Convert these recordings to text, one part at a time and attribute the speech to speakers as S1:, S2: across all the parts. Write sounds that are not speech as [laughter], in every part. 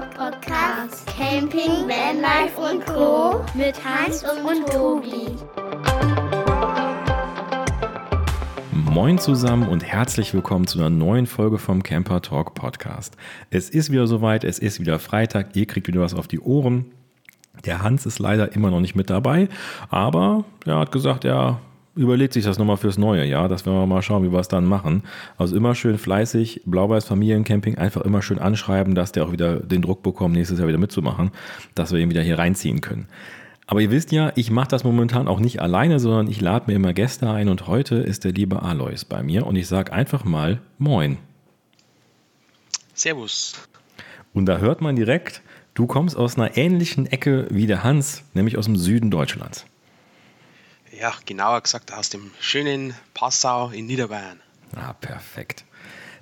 S1: Podcast. Camping, Vanlife und Co. Mit Hans und Tobi.
S2: Moin zusammen und herzlich willkommen zu einer neuen Folge vom Camper Talk Podcast. Es ist wieder soweit, es ist wieder Freitag, ihr kriegt wieder was auf die Ohren. Der Hans ist leider immer noch nicht mit dabei, aber er hat gesagt, er überlegt sich das nochmal fürs neue Jahr, dass wir mal schauen, wie wir es dann machen. Also immer schön fleißig, Blau-Weiß Familiencamping, einfach immer schön anschreiben, dass der auch wieder den Druck bekommt, nächstes Jahr wieder mitzumachen, dass wir ihn wieder hier reinziehen können. Aber ihr wisst ja, ich mache das momentan auch nicht alleine, sondern ich lade mir immer Gäste ein und heute ist der liebe Alois bei mir und ich sage einfach mal Moin.
S3: Servus.
S2: Und da hört man direkt, du kommst aus einer ähnlichen Ecke wie der Hans, nämlich aus dem Süden Deutschlands.
S3: Ja, genauer gesagt aus dem schönen Passau in Niederbayern.
S2: Ah, perfekt.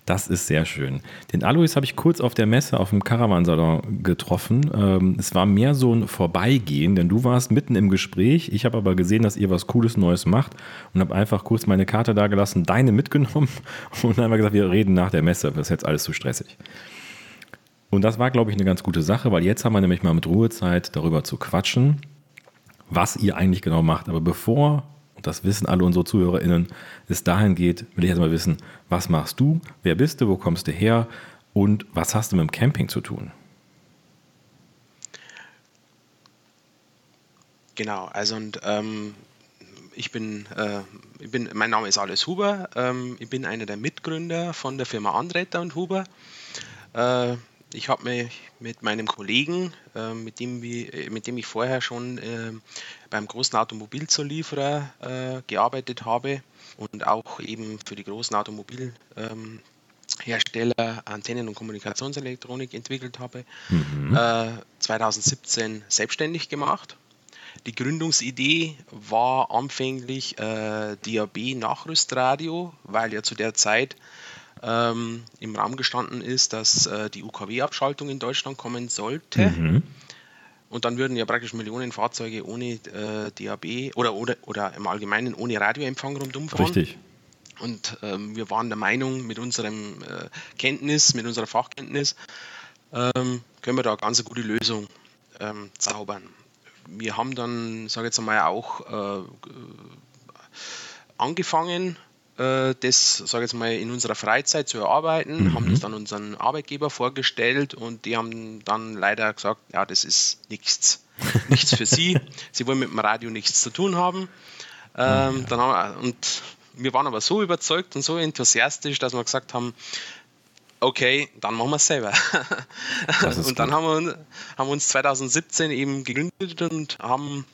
S2: Das ist sehr schön. Den Alois habe ich kurz auf der Messe auf dem Caravansalon getroffen. Ähm, es war mehr so ein Vorbeigehen, denn du warst mitten im Gespräch. Ich habe aber gesehen, dass ihr was Cooles Neues macht und habe einfach kurz meine Karte da gelassen, deine mitgenommen [laughs] und dann haben wir gesagt, wir reden nach der Messe. Das ist jetzt alles zu stressig. Und das war, glaube ich, eine ganz gute Sache, weil jetzt haben wir nämlich mal mit Ruhezeit darüber zu quatschen, was ihr eigentlich genau macht. Aber bevor und das wissen alle unsere ZuhörerInnen, es dahin geht, will ich erstmal wissen, was machst du, wer bist du, wo kommst du her und was hast du mit dem Camping zu tun?
S3: Genau, also und ähm, ich bin, äh, ich bin, mein Name ist Alice Huber, ähm, ich bin einer der Mitgründer von der Firma Andretter und Huber. Äh, ich habe mich mit meinem Kollegen, äh, mit, dem wie, äh, mit dem ich vorher schon äh, beim großen Automobilzulieferer äh, gearbeitet habe und auch eben für die großen Automobilhersteller ähm, Antennen- und Kommunikationselektronik entwickelt habe, mhm. 2017 äh, selbstständig gemacht. Die Gründungsidee war anfänglich äh, DAB-Nachrüstradio, weil ja zu der Zeit ähm, im Raum gestanden ist, dass äh, die UKW-Abschaltung in Deutschland kommen sollte. Mhm. Und dann würden ja praktisch Millionen Fahrzeuge ohne äh, DAB oder, oder, oder im Allgemeinen ohne Radioempfang rundum fahren.
S2: Richtig.
S3: Und ähm, wir waren der Meinung, mit unserem äh, Kenntnis, mit unserer Fachkenntnis, ähm, können wir da eine ganz gute Lösung ähm, zaubern. Wir haben dann, sage ich jetzt einmal, auch äh, angefangen, das, sage ich jetzt mal, in unserer Freizeit zu erarbeiten, mhm. haben das dann unseren Arbeitgeber vorgestellt und die haben dann leider gesagt, ja, das ist nichts, [laughs] nichts für sie. Sie wollen mit dem Radio nichts zu tun haben. Ähm, mhm. dann haben wir, und wir waren aber so überzeugt und so enthusiastisch, dass wir gesagt haben, okay, dann machen wir es selber. [laughs] und dann haben wir, haben wir uns 2017 eben gegründet und haben,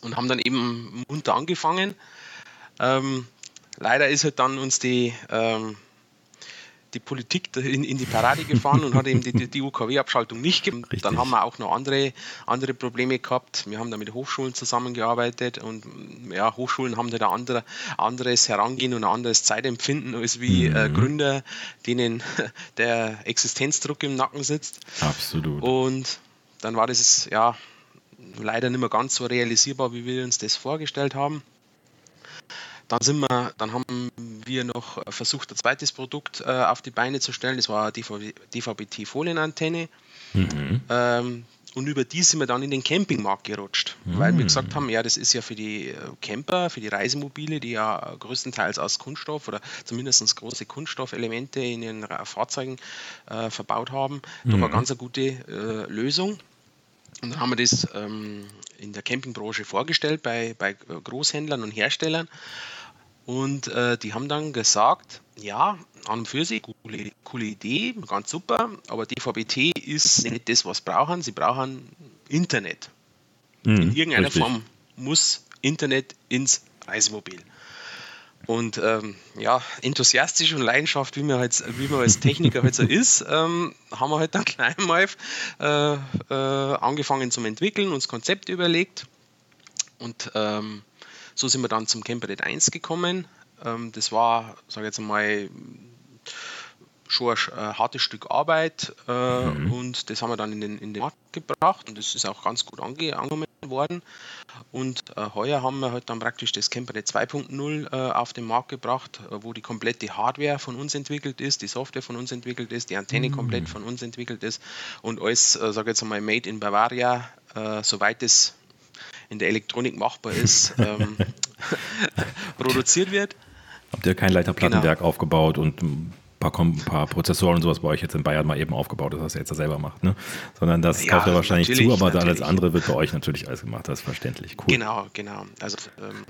S3: und haben dann eben munter angefangen. Ähm, leider ist halt dann uns die, ähm, die Politik in, in, die Parade gefahren und hat eben die, die UKW-Abschaltung nicht gegeben. Richtig. Dann haben wir auch noch andere, andere Probleme gehabt. Wir haben da mit Hochschulen zusammengearbeitet und ja, Hochschulen haben da ein andere, anderes Herangehen und ein anderes Zeitempfinden als wie mhm. äh, Gründer, denen [laughs] der Existenzdruck im Nacken sitzt.
S2: Absolut.
S3: Und dann war das ja leider nicht mehr ganz so realisierbar, wie wir uns das vorgestellt haben. Dann sind wir, dann haben wir noch versucht, ein zweites Produkt äh, auf die Beine zu stellen. Das war die DVB-T-Folienantenne. Mhm. Ähm, und über die sind wir dann in den Campingmarkt gerutscht, mhm. weil wir gesagt haben, ja, das ist ja für die äh, Camper, für die Reisemobile, die ja größtenteils aus Kunststoff oder zumindest große Kunststoffelemente in ihren Fahrzeugen äh, verbaut haben, mhm. doch eine ganz eine gute äh, Lösung. Und dann haben wir das ähm, in der Campingbranche vorgestellt bei, bei Großhändlern und Herstellern. Und äh, die haben dann gesagt, ja, an und für sich, coole, coole Idee, ganz super, aber DVB-T ist nicht das, was sie brauchen. Sie brauchen Internet. Mhm, In irgendeiner richtig. Form muss Internet ins Reisemobil. Und ähm, ja, enthusiastisch und Leidenschaft, wie man, halt, wie man als Techniker halt so ist, [laughs] ähm, haben wir halt dann [laughs] gleich mal äh, äh, angefangen zum Entwickeln, uns Konzepte überlegt. Und ähm, so sind wir dann zum Camperlet 1 gekommen. Ähm, das war, sage ich jetzt einmal, schon ein äh, hartes Stück Arbeit äh, mhm. und das haben wir dann in den, in den Markt gebracht und das ist auch ganz gut ange angekommen, worden. Und äh, heuer haben wir halt dann praktisch das Campernet 2.0 äh, auf den Markt gebracht, äh, wo die komplette Hardware von uns entwickelt ist, die Software von uns entwickelt ist, die Antenne mhm. komplett von uns entwickelt ist und alles, äh, sage jetzt einmal, made in Bavaria, soweit es in der Elektronik machbar ist, [laughs] ähm, [laughs] produziert wird.
S2: Habt ihr kein Leiterplattenwerk genau. aufgebaut und ein paar, ein paar, Prozessoren und sowas bei euch jetzt in Bayern mal eben aufgebaut, das was ihr jetzt selber macht, ne? Sondern das ja, kauft ihr wahrscheinlich zu, aber natürlich. alles andere wird bei euch natürlich alles gemacht, das ist verständlich. Cool.
S3: Genau, genau. Also ähm,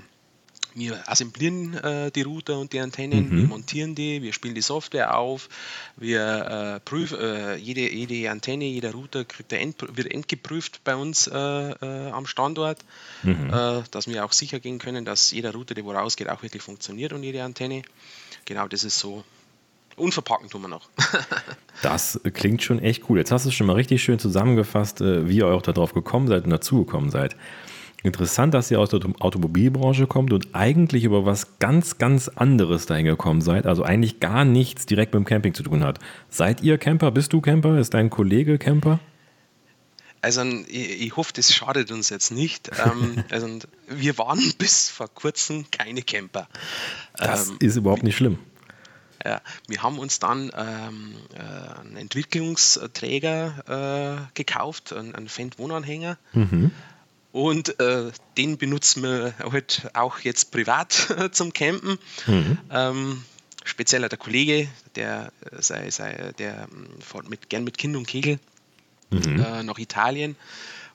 S3: wir assemblieren äh, die Router und die Antennen, mhm. wir montieren die, wir spielen die Software auf, wir äh, prüfen, äh, jede, jede Antenne, jeder Router End, wird endgeprüft bei uns äh, äh, am Standort, mhm. Äh, dass wir auch sicher gehen können, dass jeder Router, der wo rausgeht, auch wirklich funktioniert und jede Antenne. Genau, das ist so. Unverpacken tun wir noch. [laughs]
S2: das klingt schon echt cool. Jetzt hast du es schon mal richtig schön zusammengefasst, wie ihr auch darauf gekommen seid und dazugekommen seid. Interessant, dass ihr aus der Automobilbranche kommt und eigentlich über was ganz, ganz anderes dahin gekommen seid. Also eigentlich gar nichts direkt mit dem Camping zu tun hat. Seid ihr Camper? Bist du Camper? Ist dein Kollege Camper?
S3: Also ich, ich hoffe, das schadet uns jetzt nicht. ähm, [laughs] also wir waren [laughs] bis vor kurzem keine Camper.
S2: Das ähm, ist überhaupt nicht schlimm.
S3: Ja, wir haben uns dann ähm, äh, einen Entwicklungsträger äh, gekauft, einen, einen Fendt-Wohnanhänger. Mhm. Und äh, den benutzen wir halt auch jetzt privat [laughs] zum Campen. Mhm. Ähm, speziell der Kollege, der, äh, sei, sei, der ähm, fährt mit, gern mit Kind und Kegel mhm. äh, nach Italien.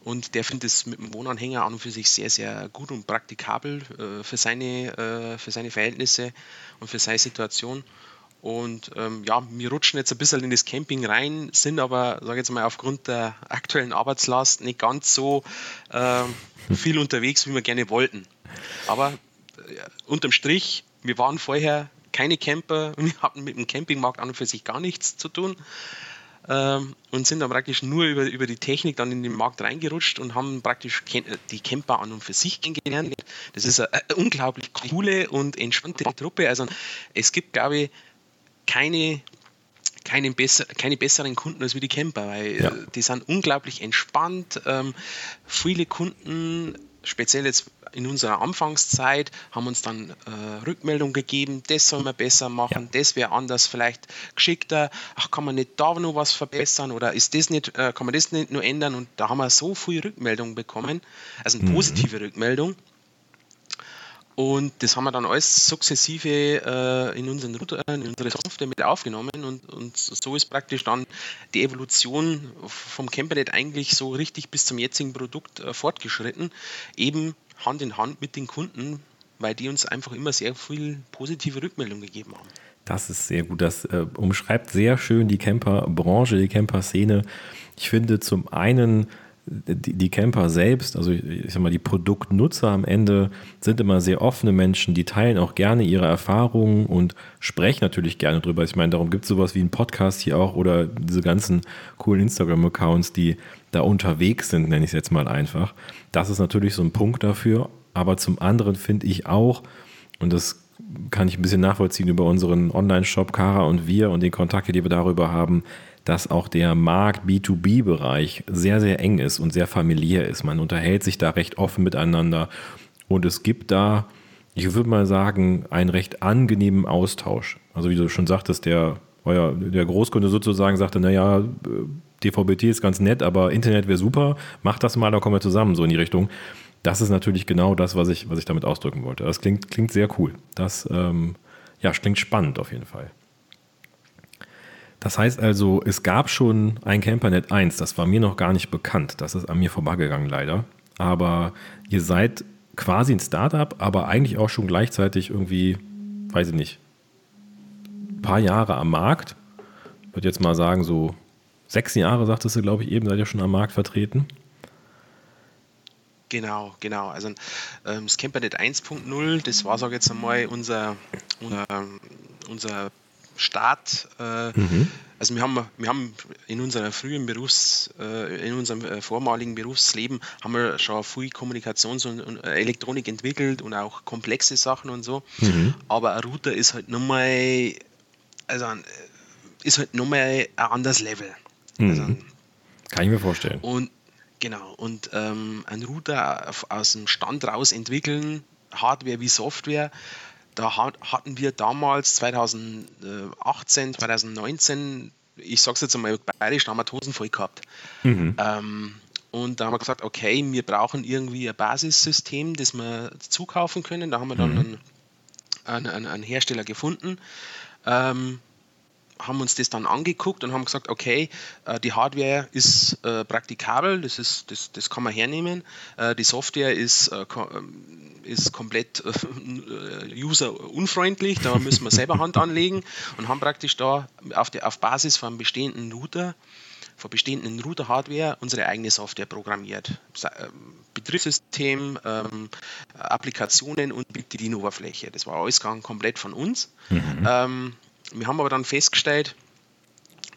S3: Und der findet es mit dem Wohnanhänger an und für sich sehr, sehr gut und praktikabel äh, für, seine, äh, für seine Verhältnisse und für seine Situation. Und ähm, ja, wir rutschen jetzt ein bisschen in das Camping rein, sind aber, sage ich jetzt mal, aufgrund der aktuellen Arbeitslast nicht ganz so äh, viel unterwegs, wie wir gerne wollten. Aber äh, unterm Strich, wir waren vorher keine Camper, [laughs] wir hatten mit dem Campingmarkt an und für sich gar nichts zu tun ähm, und sind dann praktisch nur über, über die Technik dann in den Markt reingerutscht und haben praktisch die Camper an und für sich kennengelernt. Das ist eine, eine unglaublich coole und entspannte Truppe. Also es gibt, glaube ich, keine, keine, besser, keine besseren Kunden als wie die Camper, weil ja. die sind unglaublich entspannt. Ähm, viele Kunden, speziell jetzt in unserer Anfangszeit, haben uns dann äh, Rückmeldung gegeben, das soll man besser machen, ja. das wäre anders, vielleicht geschickter, ach, kann man nicht da noch was verbessern oder ist das nicht, äh, kann man das nicht nur ändern und da haben wir so viel Rückmeldung bekommen, also eine mhm. positive Rückmeldung und das haben wir dann alles sukzessive äh, in unseren Router, in unsere Software mit aufgenommen und, und so ist praktisch dann die Evolution vom Campernet eigentlich so richtig bis zum jetzigen Produkt äh, fortgeschritten, eben Hand in Hand mit den Kunden, weil die uns einfach immer sehr viel positive Rückmeldung gegeben haben.
S2: Das ist sehr gut. Das äh, umschreibt sehr schön die Camperbranche, die Camper-Szene. Ich finde zum einen die, die Camper selbst, also ich, sag mal, die Produktnutzer am Ende sind immer sehr offene Menschen, die teilen auch gerne ihre Erfahrungen und sprechen natürlich gerne drüber. Ich meine, darum gibt es sowas wie einen Podcast hier auch oder diese ganzen coolen Instagram-Accounts, die da unterwegs sind, nenne ich es jetzt mal einfach. Das ist natürlich so ein Punkt dafür. Aber zum anderen finde ich auch, und das kann ich ein bisschen nachvollziehen über unseren Online-Shop Kara und wir und die Kontakte, die wir darüber haben, dass auch der Markt B2B-Bereich sehr, sehr eng ist und sehr familiär ist. Man unterhält sich da recht offen miteinander und es gibt da, ich würde mal sagen, einen recht angenehmen Austausch. Also wie du schon sagtest, der, euer, der Großkunde sozusagen sagte, naja, DVB-T ist ganz nett, aber Internet wäre super, mach das mal, da kommen wir zusammen, so in die Richtung. Das ist natürlich genau das, was ich, was ich damit ausdrücken wollte. Das klingt, klingt sehr cool. Das ähm, ja, klingt spannend auf jeden Fall. Das heißt also, es gab schon ein Campernet 1, das war mir noch gar nicht bekannt. Das ist an mir vorbeigegangen leider. Aber ihr seid quasi ein Startup, aber eigentlich auch schon gleichzeitig irgendwie, weiß ich nicht, ein paar Jahre am Markt. Ich würde jetzt mal sagen, so sechs Jahre, sagtest du, glaube ich, eben, seid ihr schon am Markt vertreten.
S3: Genau, genau. Also ähm, das Campernet 1.0, das war, sage ich jetzt einmal, unser, unser, unser Start. Äh, mhm. Also wir haben, wir haben in unserem frühen Berufs, äh, in unserem äh, vormaligen Berufsleben haben wir schon viel Kommunikations- und, und Elektronik entwickelt und auch komplexe Sachen und so. Mhm. Aber ein Router ist halt nochmal, also ist halt nochmal ein anderes Level.
S2: Mhm. Also, Kann ich mir vorstellen.
S3: Und Genau, und ähm, ein Router aus dem Stand raus entwickeln, Hardware wie Software, da hatten wir damals 2018, 2019, ich sage es jetzt einmal bayerisch, da haben wir Hosen voll gehabt. Mhm. Ähm, und da haben wir gesagt, okay, wir brauchen irgendwie ein Basissystem, das wir zukaufen können. Da haben wir dann mhm. einen, einen, einen, Hersteller gefunden. Ähm, haben uns das dann angeguckt und haben gesagt, okay, äh, die Hardware ist äh, praktikabel, das, ist, das, das kann man hernehmen. Äh, die Software ist, ähm, ist komplett [laughs] userunfreundlich, da müssen wir selber Hand anlegen und haben praktisch da auf, der, auf Basis von bestehenden Router von bestehenden Router-Hardware unsere eigene Software programmiert. Betriebssystem, ähm, Applikationen und Bedienoberfläche. Das war alles komplett von uns. Mhm. Ähm, wir haben aber dann festgestellt,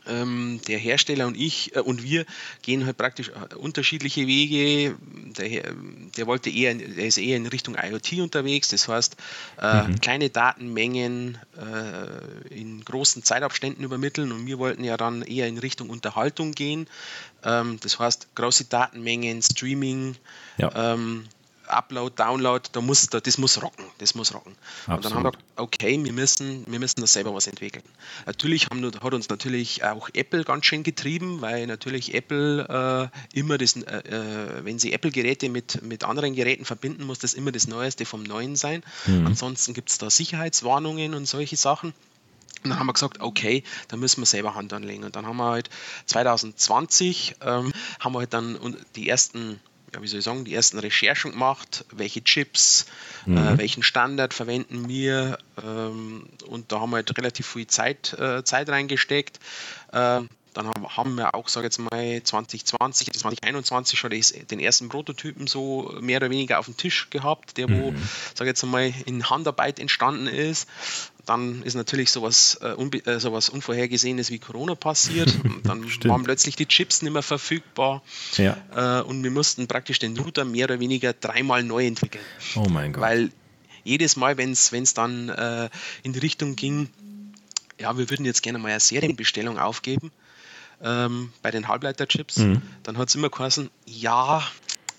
S3: ähm, der Hersteller und ich äh, und wir gehen halt praktisch äh, unterschiedliche Wege. Der, der, wollte eher, der ist eher in Richtung IoT unterwegs, das heißt äh, mhm. kleine Datenmengen äh, in großen Zeitabständen übermitteln und wir wollten ja dann eher in Richtung Unterhaltung gehen. Ähm, das heißt große Datenmengen, Streaming. Ja. Ähm, Upload, Download, da muss, da, das muss rocken, das muss rocken. Absolut. Und dann haben wir gesagt, okay, wir müssen, wir müssen da selber was entwickeln. Natürlich haben, hat uns natürlich auch Apple ganz schön getrieben, weil natürlich Apple äh, immer das, äh, äh, wenn sie Apple-Geräte mit, mit anderen Geräten verbinden, muss das immer das Neueste vom Neuen sein. Mhm. Ansonsten gibt es da Sicherheitswarnungen und solche Sachen. Und dann haben wir gesagt, okay, da müssen wir selber Hand anlegen. Und dann haben wir halt 2020 ähm, haben wir halt dann die ersten ja, wie soll ich sagen, die ersten Recherchen gemacht, welche Chips, äh, mhm. äh, welchen Standard verwenden wir ähm, und da haben wir halt relativ viel Zeit, äh, Zeit reingesteckt. Äh, dann haben, wir auch, sage jetzt mal, 2020, 2021 schon den ersten Prototypen so mehr oder weniger auf dem Tisch gehabt, der wo, mhm. sage jetzt mal, in Handarbeit entstanden ist dann ist natürlich sowas, äh, äh, sowas Unvorhergesehenes wie Corona passiert. [laughs] dann waren plötzlich die Chips nicht mehr verfügbar ja. äh, und wir mussten praktisch den Router mehr oder weniger dreimal neu entwickeln.
S2: Oh mein Gott.
S3: Weil jedes Mal, wenn es dann äh, in die Richtung ging, ja, wir würden jetzt gerne mal eine Serienbestellung aufgeben ähm, bei den Halbleiterchips, mhm. dann hat es immer geheißen, ja,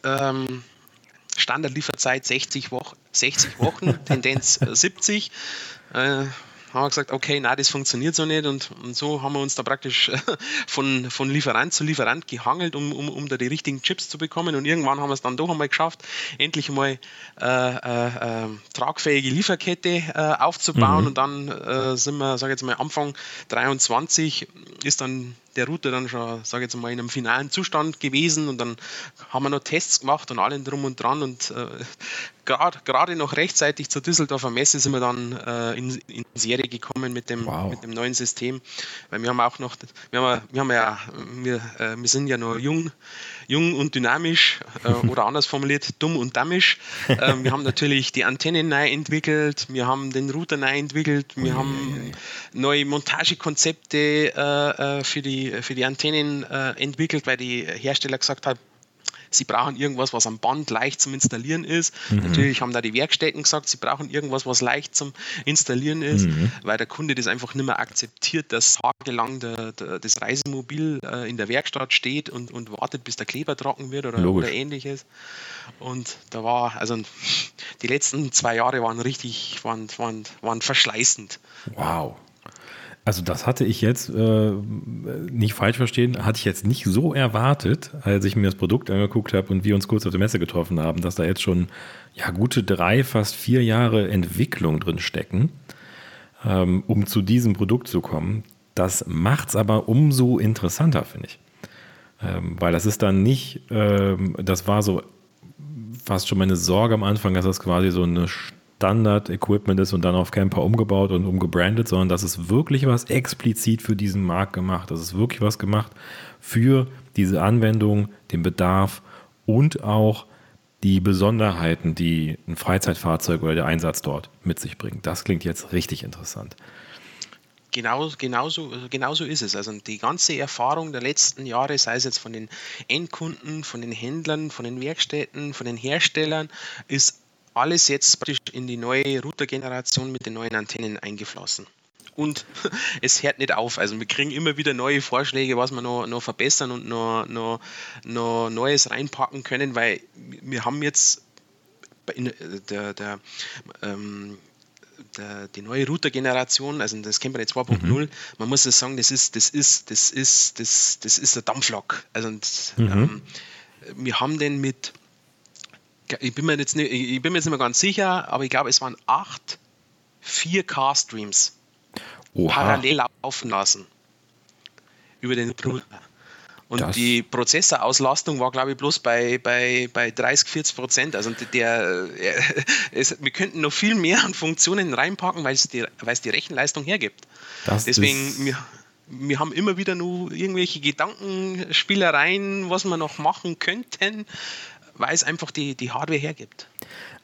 S3: ähm, Standardlieferzeit 60 Wochen, 60 [laughs] Wochen, Tendenz 70. Äh, haben wir gesagt, okay, na, das funktioniert so nicht und, und so haben wir uns da praktisch äh, von, von Lieferant zu Lieferant gehangelt, um, um, um da die richtigen Chips zu bekommen und irgendwann haben wir es dann doch einmal geschafft, endlich mal äh, äh, äh tragfähige Lieferkette äh, aufzubauen mhm. und dann äh, sind wir, sage ich jetzt mal, Anfang 23 ist dann der Router dann schon, sage ich jetzt mal, in einem finalen Zustand gewesen und dann haben wir noch Tests gemacht und allen drum und dran und äh, gerade noch rechtzeitig zur Düsseldorfer Messe sind wir dann äh, in, in, Serie gekommen mit dem, wow. mit dem neuen System, weil wir haben auch noch, wir haben, wir haben ja, wir, äh, wir sind ja noch jung, jung und dynamisch äh, [laughs] oder anders formuliert, dumm und dammisch. Ähm, wir haben natürlich die Antennen neu entwickelt, wir haben den Router neu entwickelt, wir haben neue Montagekonzepte äh, äh, für, die, für die Antennen äh, entwickelt, weil die Hersteller gesagt haben, sie brauchen irgendwas, was am Band leicht zum Installieren ist. Mhm. Natürlich haben da die Werkstätten gesagt, sie brauchen irgendwas, was leicht zum Installieren ist, mhm. weil der Kunde das einfach nicht mehr akzeptiert, dass tagelang der, der, das Reisemobil äh, in der Werkstatt steht und, und wartet, bis der Kleber trocken wird oder, oder ähnliches. Und da war, also die letzten zwei Jahre waren richtig, waren, waren, waren verschleißend.
S2: Wow. Also das hatte ich jetzt, äh, nicht falsch verstehen, hatte ich jetzt nicht so erwartet, als ich mir das Produkt angeguckt habe und wir uns kurz auf der Messe getroffen haben, dass da jetzt schon ja, gute drei, fast vier Jahre Entwicklung drin stecken, ähm, um zu diesem Produkt zu kommen. Das macht es aber umso interessanter, finde ich. Ähm, weil das ist dann nicht, ähm, das war so fast schon meine Sorge am Anfang, dass das quasi so eine Standard-Equipment ist und dann auf Camper umgebaut und umgebrandet, sondern das ist wirklich was explizit für diesen Markt gemacht. Das ist wirklich was gemacht für diese Anwendung, den Bedarf und auch die Besonderheiten, die ein Freizeitfahrzeug oder der Einsatz dort mit sich bringt. Das klingt jetzt richtig interessant.
S3: Genau, genauso, genauso ist es. Also die ganze Erfahrung der letzten Jahre, sei es jetzt von den Endkunden, von den Händlern, von den Werkstätten, von den Herstellern, ist alles jetzt praktisch in die neue Router-Generation mit den neuen Antennen eingeflossen. und [laughs] es hört nicht auf. Also wir kriegen immer wieder neue Vorschläge, was wir noch, noch verbessern und noch, noch, noch Neues reinpacken können, weil wir haben jetzt in der, der ähm, der, die neue Router-Generation, also das Camper 2.0, mhm. man muss sagen, das ist, das ist, das ist, das, das ist der Dampflok. Also und, mhm. ähm, wir haben den mit, ich bin mir jetzt nicht, ich bin mir jetzt nicht mehr ganz sicher, aber ich glaube, es waren acht 4K-Streams parallel laufen lassen über den Router. Und das die Prozessorauslastung war, glaube ich, bloß bei, bei, bei 30, 40 Prozent. Also der, äh, es, wir könnten noch viel mehr an Funktionen reinpacken, weil es die, weil es die Rechenleistung hergibt. Das Deswegen, wir, wir haben immer wieder nur irgendwelche Gedankenspielereien, was wir noch machen könnten, weil es einfach die, die Hardware hergibt.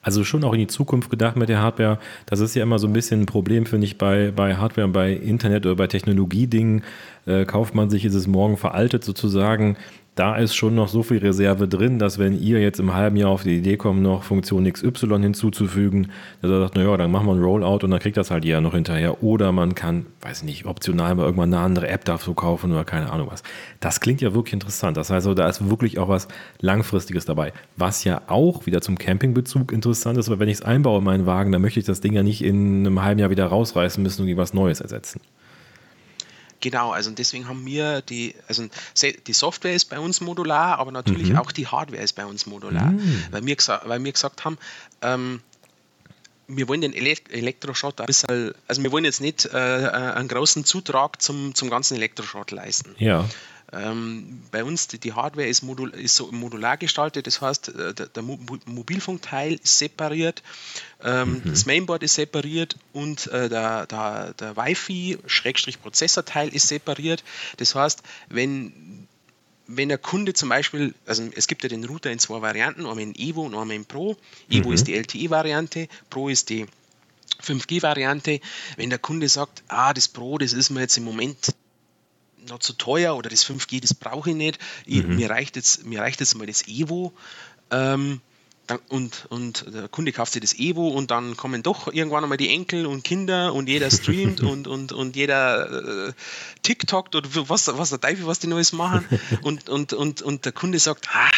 S2: Also schon auch in die Zukunft gedacht mit der Hardware. Das ist ja immer so ein bisschen ein Problem, finde ich, bei, bei Hardware, bei Internet oder bei Technologiedingen. Äh, kauft man sich, ist es morgen veraltet sozusagen da ist schon noch so viel Reserve drin, dass wenn ihr jetzt im halben Jahr auf die Idee kommt, noch Funktion XY hinzuzufügen, dass er sagt, naja, dann machen wir ein Rollout und dann kriegt das halt jeder noch hinterher. Oder man kann, weiß nicht, optional mal irgendwann eine andere App dafür kaufen oder keine Ahnung was. Das klingt ja wirklich interessant. Das heißt, da ist wirklich auch was Langfristiges dabei. Was ja auch wieder zum Campingbezug interessant ist, weil wenn ich es einbaue in meinen Wagen, dann möchte ich das Ding ja nicht in einem halben Jahr wieder rausreißen müssen und irgendwas Neues ersetzen.
S3: Genau, also deswegen haben wir die, also die Software ist bei uns modular, aber natürlich mhm. auch die Hardware ist bei uns modular, mhm. weil, wir weil wir gesagt haben, ähm, wir wollen den Elektroschrott ein bisschen, also wir wollen jetzt nicht äh, äh, einen großen Zutrag zum, zum ganzen Elektroschrott leisten.
S2: Ja.
S3: Ähm, bei uns, die, die Hardware ist, modul, ist, so modular gestaltet, das heißt, äh, der, der Mobilfunkteil ist separiert, ähm, mhm. das Mainboard ist separiert und äh, der, der, der Wi-Fi-Prozessorteil ist separiert. Das heißt, wenn wenn der Kunde zum Beispiel, also es gibt ja den Router in zwei Varianten, einmal in Evo und einmal in Pro. Evo mhm. ist die LTE-Variante, Pro ist die 5G-Variante. Wenn der Kunde sagt, ah, das Pro, das ist mir jetzt im Moment noch zu teuer oder das 5G, das brauche ich nicht. Mhm. mir, reicht jetzt, mir reicht jetzt mal das Evo. Ähm, und, und der Kunde kauft sich das Evo und dann kommen doch irgendwann einmal die Enkel und Kinder und jeder streamt [laughs] und, und, und jeder äh, TikTokt oder was, was der Teufel, was die Neues machen. [laughs] Und, und, und, und der Kunde sagt, ah,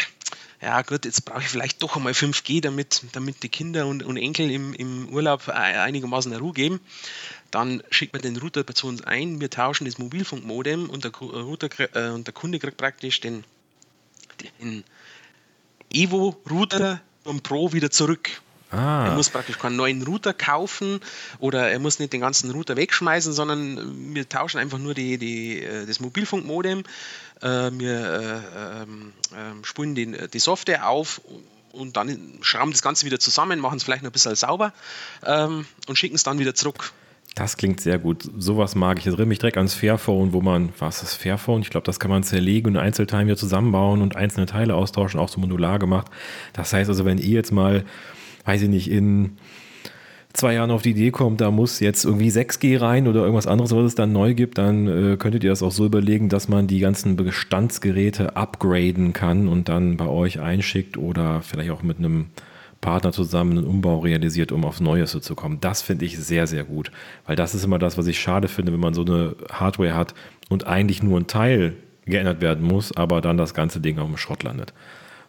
S3: ja gut, jetzt brauche ich vielleicht doch einmal 5G, damit, damit die Kinder und, und Enkel im, im Urlaub einigermaßen Ruhe geben. Dann schickt man den Router zu uns ein, wir tauschen das Mobilfunkmodem und der, Router, äh, und der Kunde kriegt praktisch den, den Evo-Router vom Pro wieder zurück. Ah. Er muss praktisch keinen neuen Router kaufen oder er muss nicht den ganzen Router wegschmeißen, sondern wir tauschen einfach nur die, die, äh, das Mobilfunkmodem. Äh, wir äh, ähm, ähm, spulen den, die Software auf und dann schrauben das Ganze wieder zusammen, machen es vielleicht noch ein bisschen sauber ähm, und schicken es dann wieder zurück.
S2: Das klingt sehr gut. Sowas mag ich. Ich erinnere mich direkt ans Fairphone, wo man, was ist das Fairphone? Ich glaube, das kann man zerlegen und Einzelteile wieder zusammenbauen und einzelne Teile austauschen, auch so modular gemacht. Das heißt also, wenn ihr jetzt mal, weiß ich nicht, in zwei Jahren auf die Idee kommt, da muss jetzt irgendwie 6G rein oder irgendwas anderes, was es dann neu gibt, dann äh, könntet ihr das auch so überlegen, dass man die ganzen Bestandsgeräte upgraden kann und dann bei euch einschickt oder vielleicht auch mit einem Partner zusammen einen Umbau realisiert, um aufs Neueste zu kommen. Das finde ich sehr, sehr gut, weil das ist immer das, was ich schade finde, wenn man so eine Hardware hat und eigentlich nur ein Teil geändert werden muss, aber dann das ganze Ding auf dem Schrott landet.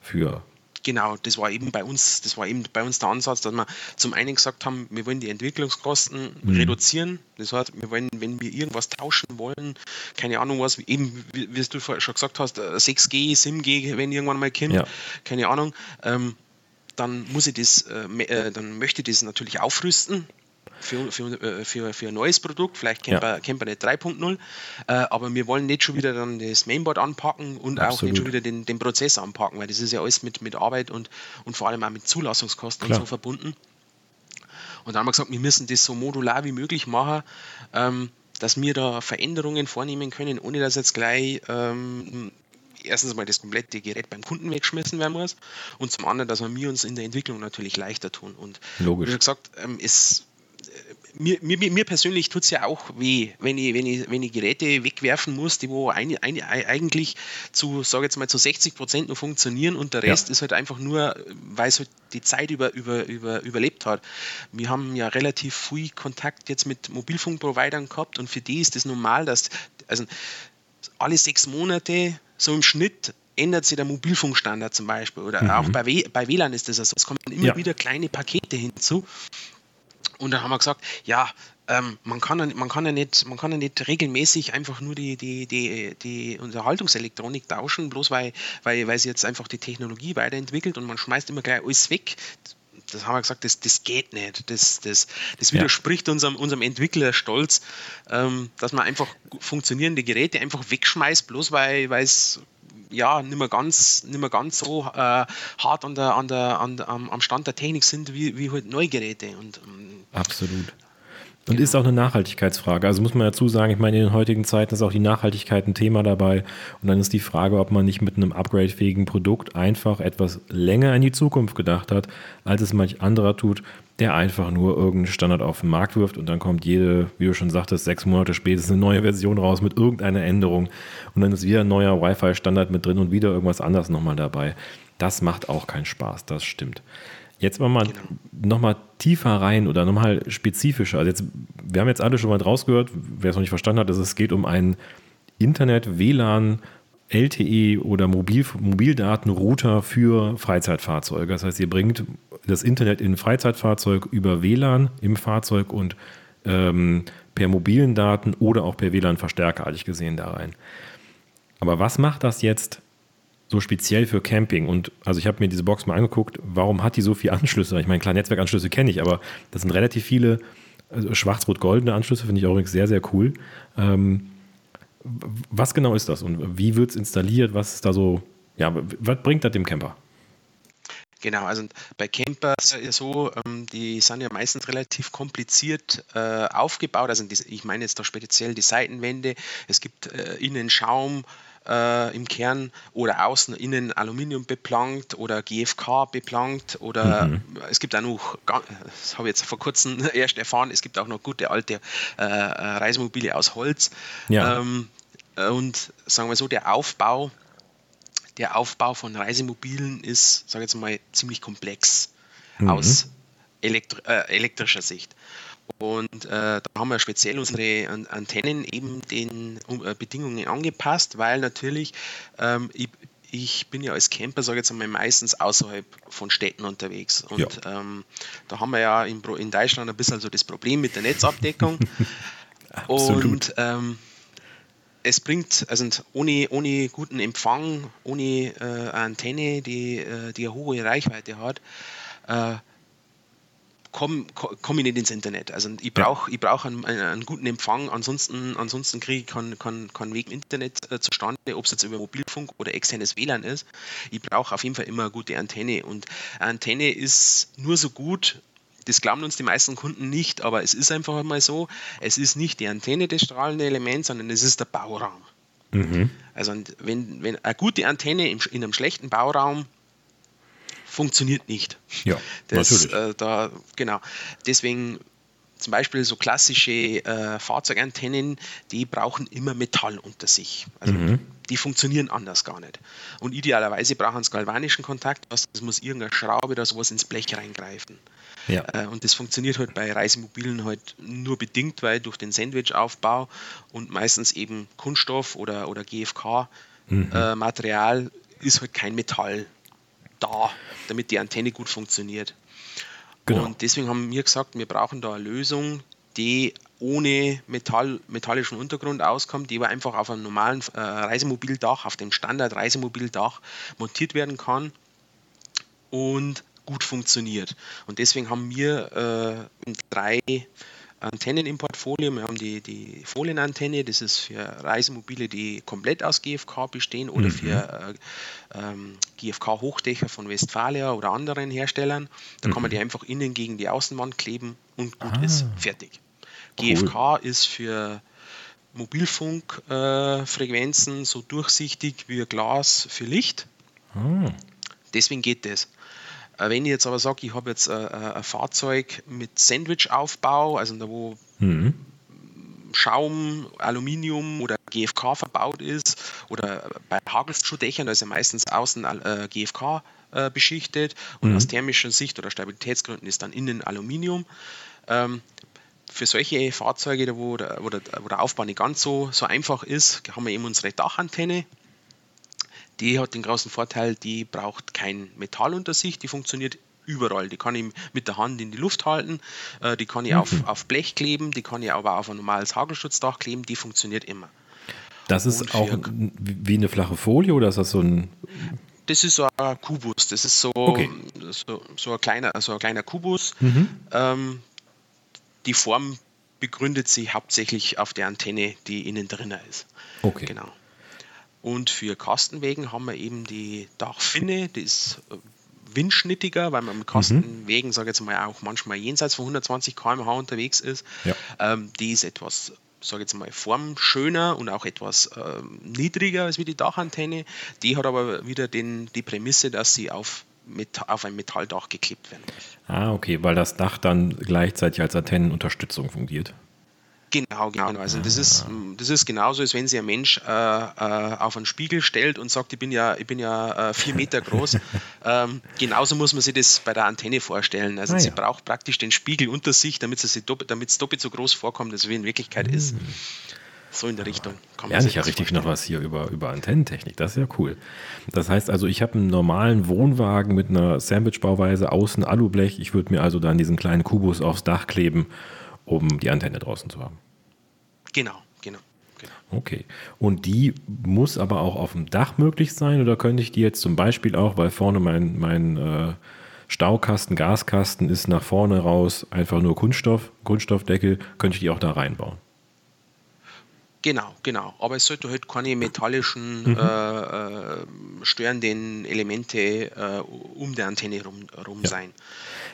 S2: Für
S3: Genau, das war eben bei uns, das war eben bei uns der Ansatz, dass wir zum einen gesagt haben, wir wollen die Entwicklungskosten mhm. reduzieren. Das heißt, wir wollen, wenn wir irgendwas tauschen wollen, keine Ahnung was, eben wie, wie du schon gesagt hast, 6G, äh, SIM-G, wenn irgendwann mal kommt, ja. keine Ahnung, ähm, dann muss ich das, äh, äh, dann möchte ich das natürlich aufrüsten für, für, äh, für, für ein neues Produkt, vielleicht Camper, ja. Camper nicht 3.0, äh, aber wir wollen nicht schon wieder dann das Mainboard anpacken und Absolut. auch nicht schon wieder den, den Prozess anpacken, weil das ist ja alles mit, mit Arbeit und, und vor allem auch mit Zulassungskosten und so verbunden. Und dann haben wir gesagt, wir müssen das so modular wie möglich machen, ähm, dass wir da Veränderungen vornehmen können, ohne dass jetzt gleich ähm, erstens mal das komplette Gerät beim Kunden wegschmissen werden muss und zum anderen, dass wir uns in der Entwicklung natürlich leichter tun. Und
S2: Logisch.
S3: wie gesagt, ähm, es, mir, mir, mir persönlich tut es ja auch weh, wenn ich, wenn, ich, wenn ich Geräte wegwerfen muss, die wo ein, ein, eigentlich zu, sage jetzt mal, zu 60 Prozent nur funktionieren und der Rest ja. ist halt einfach nur, weil es halt die Zeit über, über, über, überlebt hat. Wir haben ja relativ viel Kontakt jetzt mit Mobilfunkprovidern gehabt und für die ist es das normal, dass also alle sechs Monate so im Schnitt ändert sich der Mobilfunkstandard zum Beispiel. Oder mhm. auch bei, bei WLAN ist das so. Es kommen immer ja. wieder kleine Pakete hinzu. Und dann haben wir gesagt, ja, ähm, man, kann, man, kann ja nicht, man kann ja nicht regelmäßig einfach nur die, die, die, die Unterhaltungselektronik tauschen, bloß weil, weil, weil sie jetzt einfach die Technologie weiterentwickelt und man schmeißt immer gleich alles weg. Das haben wir gesagt, das, das geht nicht. Das, das, das widerspricht ja. unserem, unserem Entwicklerstolz, ähm, dass man einfach funktionierende Geräte einfach wegschmeißt, bloß weil es ja nicht mehr ganz, nicht mehr ganz so äh, hart an der, an der, an am Stand der Technik sind wie, wie halt Neugeräte. Und,
S2: ähm, Absolut. Und genau. ist auch eine Nachhaltigkeitsfrage. Also muss man dazu sagen, ich meine, in den heutigen Zeiten ist auch die Nachhaltigkeit ein Thema dabei. Und dann ist die Frage, ob man nicht mit einem upgradefähigen Produkt einfach etwas länger in die Zukunft gedacht hat, als es manch anderer tut, der einfach nur irgendeinen Standard auf den Markt wirft und dann kommt jede, wie du schon sagtest, sechs Monate später eine neue Version raus mit irgendeiner Änderung und dann ist wieder ein neuer Wi-Fi-Standard mit drin und wieder irgendwas anderes nochmal dabei. Das macht auch keinen Spaß, das stimmt. Jetzt mal genau. nochmal tiefer rein oder nochmal spezifischer. Also jetzt, wir haben jetzt alle schon mal rausgehört, wer es noch nicht verstanden hat, dass es geht um einen Internet, WLAN, LTE oder Mobil, Mobildatenrouter für Freizeitfahrzeuge. Das heißt, ihr bringt das Internet in ein Freizeitfahrzeug über WLAN im Fahrzeug und ähm, per mobilen Daten oder auch per WLAN-Verstärker, hatte ich gesehen, da rein. Aber was macht das jetzt so speziell für Camping? Und also ich habe mir diese Box mal angeguckt, warum hat die so viele Anschlüsse? Ich meine, klar, Netzwerkanschlüsse kenne ich, aber das sind relativ viele also schwarz-rot-goldene Anschlüsse, finde ich auch übrigens sehr, sehr cool. Ähm, was genau ist das und wie wird es installiert? Was ist da so, ja, was bringt das dem Camper?
S3: Genau, also bei Campers ist es so, ähm, die sind ja meistens relativ kompliziert äh, aufgebaut. Also ich meine jetzt da speziell die Seitenwände. Es gibt äh, innen Schaum, äh, im Kern oder außen innen Aluminium beplankt oder GFK beplankt oder mhm. es gibt auch noch, das habe ich jetzt vor kurzem [laughs] erst erfahren, es gibt auch noch gute alte äh, äh Reisemobile aus Holz. Ja. Ähm, und sagen wir so, der Aufbau, der Aufbau von Reisemobilen ist, sage ich jetzt mal, ziemlich komplex mhm. aus elektri äh, elektrischer Sicht. Und äh, da haben wir speziell unsere Antennen eben den äh, Bedingungen angepasst, weil natürlich ähm, ich, ich bin ja als Camper, sage ich jetzt einmal, meistens außerhalb von Städten unterwegs. Und ja. ähm, da haben wir ja in, in, Deutschland ein bisschen so das Problem mit der Netzabdeckung. [laughs] und ähm, es bringt, also ohne, ohne guten Empfang, ohne äh, Antenne, die, äh, die eine hohe Reichweite hat, äh, komme komm ich nicht ins Internet. Also ich brauche ich brauch einen, einen, guten Empfang, ansonsten, ansonsten kriege ich keinen kein, kein Weg im Internet äh, zustande, ob es jetzt über Mobilfunk oder externes WLAN ist. Ich brauche auf jeden Fall immer eine gute Antenne und eine Antenne ist nur so gut, das glauben uns die meisten Kunden nicht, aber es ist einfach mal so, es ist nicht die Antenne das strahlende Element, sondern es ist der Bauraum. Mhm. Also wenn, wenn eine gute Antenne in einem schlechten Bauraum funktioniert nicht.
S2: Ja,
S3: das, natürlich. Äh, da, genau. Deswegen zum Beispiel so klassische äh, Fahrzeugantennen, die brauchen immer Metall unter sich. Also mhm. die funktionieren anders gar nicht. Und idealerweise brauchen sie galvanischen Kontakt, das muss irgendeine Schraube oder sowas ins Blech reingreifen. Ja. Äh, und das funktioniert halt bei Reisemobilen halt nur bedingt, weil durch den Sandwichaufbau und meistens eben Kunststoff oder, oder GFK-Material mhm. äh, ist halt kein Metall da, damit die Antenne gut funktioniert. Genau. Und deswegen haben wir gesagt, wir brauchen da eine Lösung, die ohne Metall, metallischen Untergrund auskommt, die aber einfach auf einem normalen äh, Reisemobildach, auf dem Standard-Reisemobildach montiert werden kann und gut funktioniert. Und deswegen haben wir äh, drei Antennen im Portfolio. Wir haben die, die Folienantenne, das ist für Reisemobile, die komplett aus GFK bestehen oder mhm. für äh, ähm, GFK-Hochdächer von Westfalia oder anderen Herstellern. Da mhm. kann man die mhm. einfach innen gegen die Außenwand kleben und gut ah. ist fertig. Cool. GFK ist für Mobilfunkfrequenzen äh, so durchsichtig wie Glas für Licht. Ah. Deswegen geht das. Äh, wenn ich jetzt aber sage, ich habe jetzt äh, ein Fahrzeug mit Sandwich-Aufbau, also da wo mhm. Schaum, Aluminium oder GFK verbaut ist, oder bei Hagelschuhdächern, da ist ja meistens außen äh, GFK äh, beschichtet und mhm. aus thermischer Sicht oder Stabilitätsgründen ist dann innen Aluminium. Ähm, für solche Fahrzeuge, wo der, wo, der, wo der Aufbau nicht ganz so, so einfach ist, haben wir eben unsere Dachantenne. Die hat den großen Vorteil, die braucht kein Metall unter sich, die funktioniert überall. Die kann ich mit der Hand in die Luft halten, äh, die kann ich mhm. auf, auf Blech kleben, die kann ich aber auf ein normales Hagelschutzdach kleben, die funktioniert immer.
S2: Das ist auch wie eine flache Folie oder ist das so ein.
S3: Das ist so ein Kubus, das ist so, okay. so, so, ein, kleiner, so ein kleiner Kubus. Mhm. Ähm, die Form begründet sich hauptsächlich auf der Antenne, die innen drin ist.
S2: Okay.
S3: Genau. Und für Kastenwegen haben wir eben die Dachfinne, die ist äh, windschnittiger, weil man mit Kastenwegen, mhm. sage ich jetzt mal, auch manchmal jenseits von 120 km/h unterwegs ist. Ja. Ähm, die ist etwas, sage ich jetzt mal, formschöner und auch etwas ähm, niedriger als wie die Dachantenne. Die hat aber wieder den, die Prämisse, dass sie auf mit, auf ein Metalldach geklebt werden.
S2: Ah, okay, weil das Dach dann gleichzeitig als Antennenunterstützung fungiert.
S3: Genau, genau. Also das ist, das ist genauso, als wenn sich ein Mensch äh, äh, auf einen Spiegel stellt und sagt, ich bin ja, ich bin ja äh, vier Meter groß. [laughs] ähm, genauso muss man sich das bei der Antenne vorstellen. Also ah, sie ja. braucht praktisch den Spiegel unter sich, damit es doppelt, doppelt so groß vorkommt, als wie in Wirklichkeit ist. Hm. So in der Richtung.
S2: Kann Lerne ich ja richtig vorstellen. noch was hier über, über Antennentechnik. Das ist ja cool. Das heißt also, ich habe einen normalen Wohnwagen mit einer Sandwich-Bauweise, außen Alublech. Ich würde mir also dann diesen kleinen Kubus aufs Dach kleben um die Antenne draußen zu haben.
S3: Genau, genau.
S2: genau. Okay. Und die muss aber auch auf dem Dach möglich sein oder könnte ich die jetzt zum Beispiel auch, weil vorne mein, mein äh, Staukasten, Gaskasten ist nach vorne raus einfach nur Kunststoff, Kunststoffdeckel, könnte ich die auch da reinbauen?
S3: Genau, genau. Aber es sollte halt keine metallischen mhm. äh, äh, störenden Elemente äh, um die Antenne rum, rum ja. sein.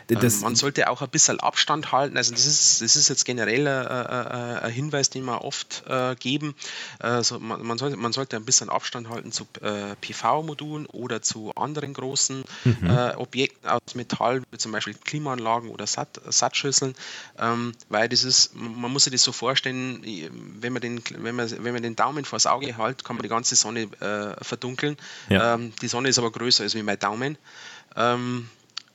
S3: Das, man sollte auch ein bisschen Abstand halten. Also das ist, das ist jetzt generell ein, ein Hinweis, den wir oft äh, geben. Also man, sollte, man sollte ein bisschen Abstand halten zu äh, PV-Modulen oder zu anderen großen mhm. äh, Objekten aus Metall, wie zum Beispiel Klimaanlagen oder Sat Satzschüsseln, ähm, weil das ist, man muss sich das so vorstellen, wenn man den, wenn man, wenn man den Daumen vors Auge hält, kann man die ganze Sonne äh, verdunkeln. Ja. Ähm, die Sonne ist aber größer als wie mein Daumen. Ähm,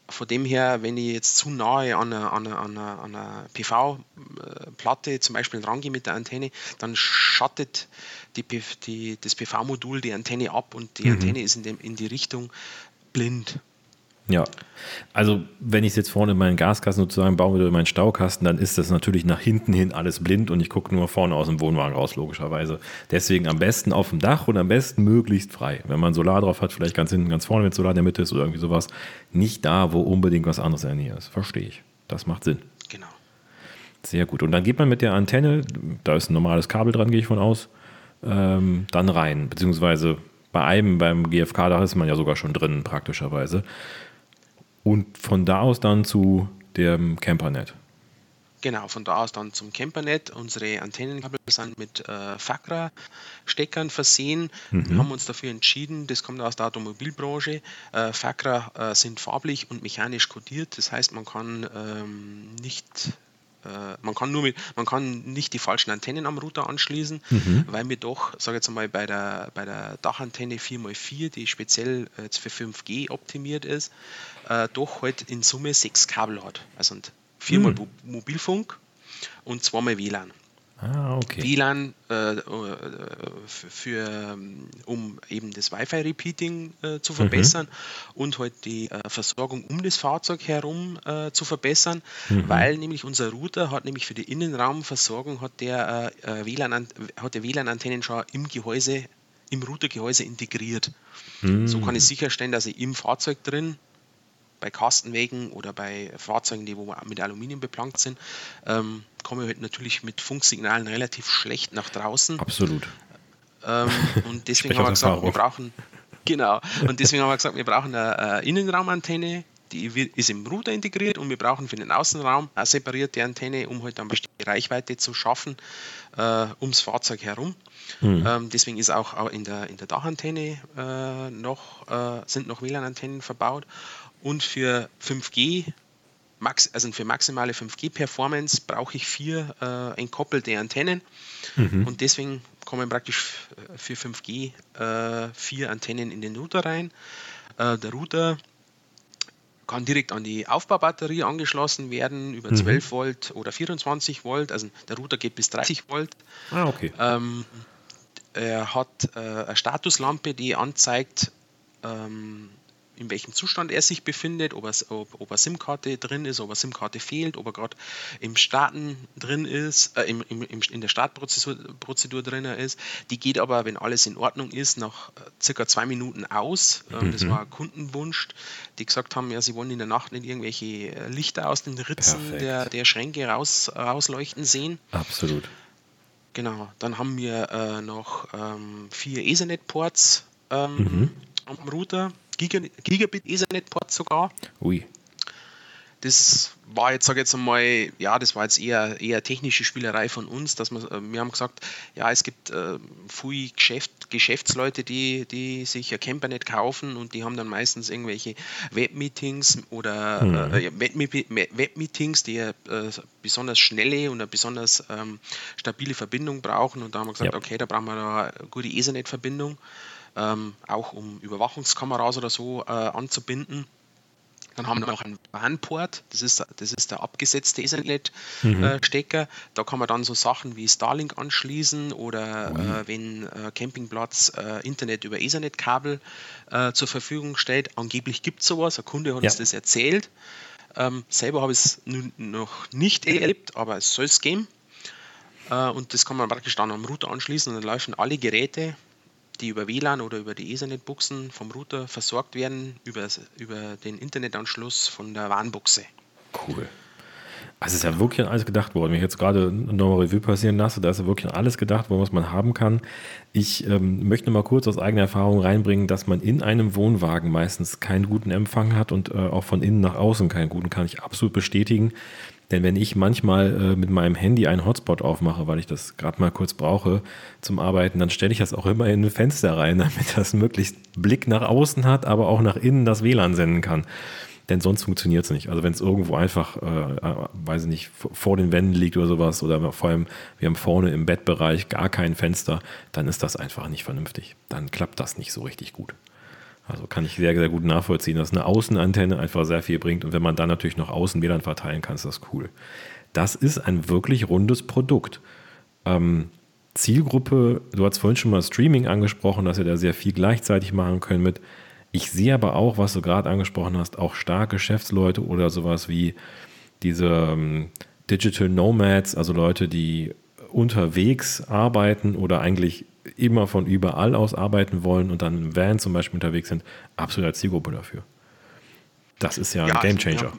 S3: von dem her, wenn ich jetzt zu nahe an einer, an einer, einer PV-Platte zum Beispiel rangehe mit der Antenne, dann schattet die, die, das PV-Modul die Antenne ab und die mhm. Antenne ist in, dem, in die Richtung blind.
S2: Ja, also wenn ich es jetzt vorne in meinen Gaskasten sozusagen baue oder in meinen Staukasten, dann ist das natürlich nach hinten hin alles blind und ich gucke nur vorne aus dem Wohnwagen raus, logischerweise. Deswegen am besten auf dem Dach und am besten möglichst frei. Wenn man Solar drauf hat, vielleicht ganz hinten, ganz vorne, wenn Solar in der Mitte ist oder irgendwie sowas. Nicht da, wo unbedingt was anderes in der Nähe ist. Verstehe ich. Das macht Sinn.
S3: Genau.
S2: Sehr gut. Und dann geht man mit der Antenne, da ist ein normales Kabel dran, gehe ich von aus, ähm, dann rein. Beziehungsweise bei einem, beim GFK, da ist man ja sogar schon drin, praktischerweise. Und von da aus dann zu dem Campernet.
S3: Genau, von da aus dann zum Campernet. Unsere Antennenkabel sind mit äh, FACRA-Steckern versehen. Mhm. Wir haben uns dafür entschieden, das kommt aus der Automobilbranche. Äh, FACRA äh, sind farblich und mechanisch kodiert. Das heißt, man kann ähm, nicht äh, man kann nur mit, man kann nicht die falschen Antennen am Router anschließen, mhm. weil wir doch, sage jetzt mal, bei der, bei der Dachantenne 4x4, die speziell jetzt für 5G optimiert ist, äh, doch halt in Summe sechs Kabel hat. Also viermal mhm. Mobilfunk und zweimal WLAN.
S2: Ah, okay.
S3: WLAN äh, äh für, um eben das Wi-Fi-Repeating äh, zu verbessern mhm. und halt die äh, Versorgung um das Fahrzeug herum äh, zu verbessern, mhm. weil nämlich unser Router hat nämlich für die Innenraumversorgung hat der äh, WLAN hat der WLAN-Antennen schon im Gehäuse, im Routergehäuse integriert. Mhm. So kann ich sicherstellen, dass ich im Fahrzeug drin bei Kastenwegen oder bei Fahrzeugen, die wo mit Aluminium beplankt sind, ähm, komme ich halt natürlich mit Funksignalen relativ schlecht nach draußen.
S2: Absolut.
S3: Ähm, und [laughs] deswegen haben wir gesagt, wir brauchen genau. Und deswegen haben wir gesagt, wir brauchen eine, eine Innenraumantenne, die ist im Router integriert und wir brauchen für den Außenraum eine separierte Antenne, um halt dann bestimmte Reichweite zu schaffen äh, ums Fahrzeug herum. Mhm. Ähm, deswegen ist auch in der, in der Dachantenne äh, noch, äh, sind noch WLAN-Antennen verbaut und für 5G, max, also für maximale 5G-Performance brauche ich vier äh, entkoppelte Antennen mhm. und deswegen kommen praktisch für 5G äh, vier Antennen in den Router rein. Äh, der Router kann direkt an die Aufbaubatterie angeschlossen werden über mhm. 12 Volt oder 24 Volt. Also der Router geht bis 30 Volt.
S2: Ah, okay. Ähm,
S3: er hat äh, eine Statuslampe, die anzeigt, ähm, in welchem Zustand er sich befindet, ob, er, ob, ob er SIM-Karte drin ist, ob er SIM-Karte fehlt, ob er gerade im Starten drin ist, äh, im, im, in der Startprozedur drin ist. Die geht aber, wenn alles in Ordnung ist, nach äh, circa zwei Minuten aus. Ähm, mhm. Das war ein Kundenwunsch, die gesagt haben, ja, sie wollen in der Nacht nicht irgendwelche äh, Lichter aus den Ritzen der, der, Schränke raus, rausleuchten sehen.
S2: Absolut.
S3: Genau, dann haben wir äh, noch ähm, vier Ethernet-Ports ähm, mhm. am Router. Gigabit Ethernet-Port sogar.
S2: Ui.
S3: Das war jetzt, sage ich jetzt einmal, ja, das war jetzt eher, eher technische Spielerei von uns, dass wir, äh, wir haben gesagt, ja, es gibt äh, viele Geschäft, Geschäftsleute, die, die sich ein Campernet kaufen und die haben dann meistens irgendwelche Webmeetings oder mhm. äh, Webmeetings, die äh, besonders schnelle und eine besonders ähm, stabile Verbindung brauchen und da haben wir gesagt, ja. okay, da brauchen wir eine gute Ethernet-Verbindung ähm, auch um Überwachungskameras oder so äh, anzubinden. Dann haben wir noch einen WAN-Port, das ist, das ist der abgesetzte Ethernet-Stecker. Mhm. Äh, da kann man dann so Sachen wie Starlink anschließen oder mhm. äh, wenn äh, Campingplatz äh, Internet über Ethernet-Kabel äh, zur Verfügung stellt. Angeblich gibt es sowas, ein Kunde hat ja. uns das erzählt. Ähm, selber habe ich es noch nicht erlebt, aber es soll es geben. Äh, und das kann man praktisch dann am Router anschließen und dann laufen alle Geräte die über WLAN oder über die Ethernet-Buchsen vom Router versorgt werden, über, über den Internetanschluss von der WAN-Buchse.
S2: Cool. Also es ist ja wirklich an alles gedacht worden. Wenn ich jetzt gerade nochmal Revue passieren lasse, da ist ja wirklich an alles gedacht, was man haben kann. Ich ähm, möchte mal kurz aus eigener Erfahrung reinbringen, dass man in einem Wohnwagen meistens keinen guten Empfang hat und äh, auch von innen nach außen keinen guten, kann ich absolut bestätigen. Denn wenn ich manchmal äh, mit meinem Handy einen Hotspot aufmache, weil ich das gerade mal kurz brauche zum Arbeiten, dann stelle ich das auch immer in ein Fenster rein, [laughs] damit das möglichst Blick nach außen hat, aber auch nach innen das WLAN senden kann. Denn sonst funktioniert es nicht. Also wenn es irgendwo einfach, äh, äh, weiß ich nicht, vor den Wänden liegt oder sowas, oder vor allem wir haben vorne im Bettbereich gar kein Fenster, dann ist das einfach nicht vernünftig. Dann klappt das nicht so richtig gut. Also kann ich sehr, sehr gut nachvollziehen, dass eine Außenantenne einfach sehr viel bringt. Und wenn man dann natürlich noch außen WLAN verteilen kann, ist das cool. Das ist ein wirklich rundes Produkt. Ähm, Zielgruppe, du hast vorhin schon mal Streaming angesprochen, dass ihr da sehr viel gleichzeitig machen könnt mit. Ich sehe aber auch, was du gerade angesprochen hast, auch starke Geschäftsleute oder sowas wie diese ähm, Digital Nomads, also Leute, die unterwegs arbeiten oder eigentlich immer von überall aus arbeiten wollen und dann im Van zum Beispiel unterwegs sind, absolut als Zielgruppe dafür. Das ist ja, ja ein Game Changer. Also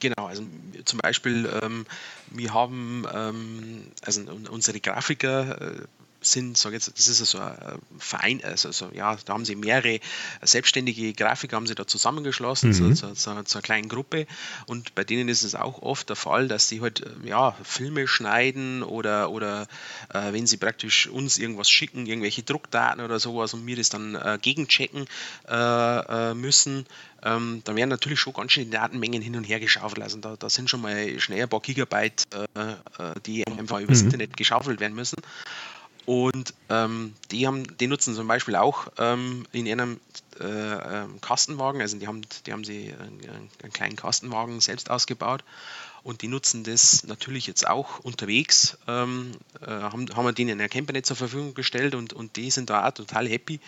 S3: genau, also zum Beispiel, ähm, wir haben, ähm, also unsere Grafiker äh, sind, sage jetzt, das ist so ein Verein, also so, ja, da haben sie mehrere selbstständige Grafiker haben sie da zusammengeschlossen, mhm. zu, zu, zu, einer kleinen Gruppe und bei denen ist es auch oft der Fall, dass sie halt ja, Filme schneiden oder, oder äh, wenn sie praktisch uns irgendwas schicken, irgendwelche Druckdaten oder sowas und wir das dann äh, gegenchecken äh, äh müssen, ähm, dann werden natürlich schon ganz schön die Datenmengen hin und her geschaufelt. Also da, da sind schon mal schnell ein paar Gigabyte, äh, äh, die einfach übers mhm. Internet geschaufelt werden müssen. Und ähm, die, haben, die nutzen zum Beispiel auch ähm, in ihrem äh, ähm, Kastenwagen, also die haben, die haben sie einen, einen, kleinen Kastenwagen selbst ausgebaut und die nutzen das natürlich jetzt auch unterwegs, ähm, äh, haben, haben wir denen ein Campernet zur Verfügung gestellt und, und die sind da auch total happy,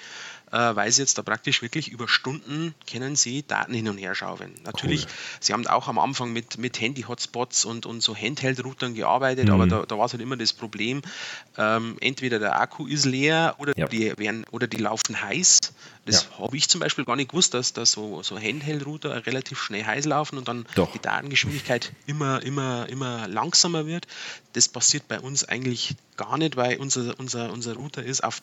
S3: äh, weil sie jetzt da praktisch wirklich über Stunden können sie Daten hin und her schauen. Natürlich, cool. sie haben auch am Anfang mit, mit Handy-Hotspots und, und so Handheld-Routern gearbeitet, mhm. aber da, da war es halt immer das Problem, ähm, entweder der Akku ist leer oder, ja. die, werden, oder die laufen heiß. Das ja. habe ich zum Beispiel gar nicht gewusst, dass da so, so Handheld-Router relativ schnell heiß laufen und dann Doch. die Datengeschwindigkeit immer, immer, immer langsamer wird. Das passiert bei uns eigentlich gar nicht, weil unser, unser, unser Router ist auf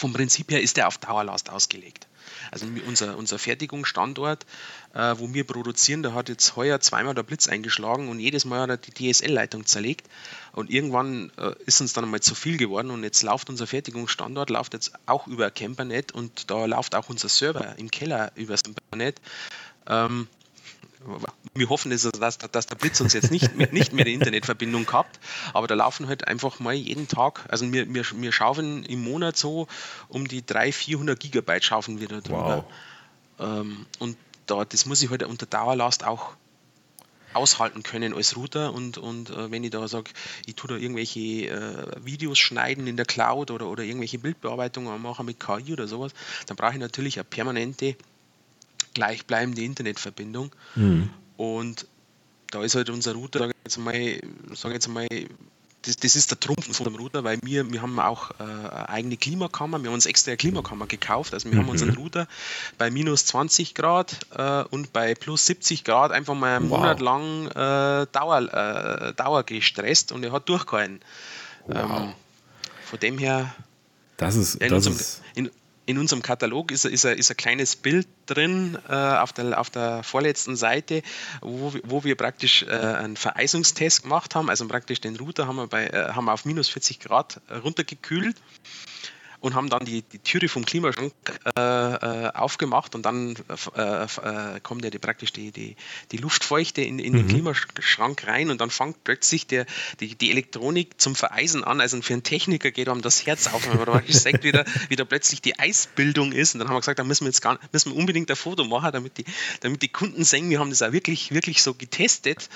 S3: vom Prinzip her ist der auf Dauerlast ausgelegt. Also unser, unser Fertigungsstandort, äh, wo wir produzieren, da hat jetzt heuer zweimal der Blitz eingeschlagen und jedes Mal hat er die DSL-Leitung zerlegt. Und irgendwann äh, ist uns dann einmal zu viel geworden und jetzt läuft unser Fertigungsstandort, läuft jetzt auch über Campernet und da läuft auch unser Server im Keller über Campernet. Ähm, wir hoffen, dass, dass, dass der Blitz uns jetzt nicht, nicht mehr die Internetverbindung gehabt, aber da laufen halt einfach mal jeden Tag, also wir, wir, wir schaufeln im Monat so um die 300, 400 Gigabyte schaufeln wir da drüber. Wow. Ähm, und da, das muss ich halt unter Dauerlast auch aushalten können als Router und, und äh, wenn ich da sage, ich tue da irgendwelche äh, Videos schneiden in der Cloud oder, oder irgendwelche Bildbearbeitungen machen mit KI oder sowas, dann brauche ich natürlich eine permanente gleichbleibende Internetverbindung. Mhm. Und da ist halt unser Router, sage jetzt mal, sag jetzt mal das, das, ist der Trumpf von dem Router, weil wir, wir haben auch äh, eine eigene Klimakammer, wir haben uns extra eine Klimakammer gekauft, also wir mhm. haben unseren Router bei minus 20 Grad äh, und bei plus 70 Grad einfach mal einen wow. Monat lang äh, Dauer, äh, Dauer gestresst und er hat durchgehalten. Wow. Ähm, von dem her
S2: das ist,
S3: in,
S2: das
S3: unserem,
S2: ist
S3: in, in unserem Katalog ist, ist, ist ein kleines Bild drin äh, auf, der, auf der vorletzten Seite, wo, wo wir praktisch äh, einen Vereisungstest gemacht haben. Also praktisch den Router haben wir, bei, äh, haben wir auf minus 40 Grad runtergekühlt und haben dann die, die Türe vom Klimaschrank äh, äh aufgemacht und dann äh, äh, kommt ja die, praktisch die, die, die Luftfeuchte in, in mhm. den Klimaschrank rein und dann fängt plötzlich der, die, die Elektronik zum Vereisen an. Also für einen Techniker geht einem das Herz auf, wenn man sagt, wie da, wie da plötzlich die Eisbildung ist. Und dann haben wir gesagt, da müssen wir jetzt gar, müssen wir unbedingt ein Foto machen, damit die, damit die Kunden sehen, wir haben das auch wirklich, wirklich so getestet.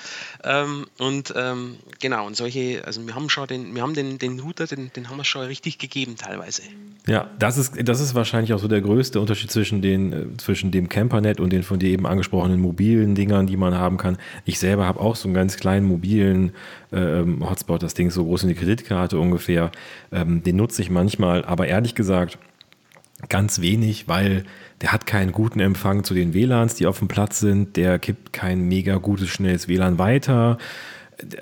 S3: Ähm, und ähm, genau, und solche, also wir haben schon den, wir haben den, den Router, den, den haben wir schon richtig gegeben teilweise.
S2: Ja, das ist, das ist wahrscheinlich auch so der größte Unterschied zwischen, den, äh, zwischen dem Campernet und den von dir eben angesprochenen mobilen Dingern, die man haben kann. Ich selber habe auch so einen ganz kleinen mobilen ähm, Hotspot, das Ding ist so groß wie eine Kreditkarte ungefähr. Ähm, den nutze ich manchmal, aber ehrlich gesagt ganz wenig, weil der hat keinen guten Empfang zu den WLANs, die auf dem Platz sind. Der gibt kein mega gutes, schnelles WLAN weiter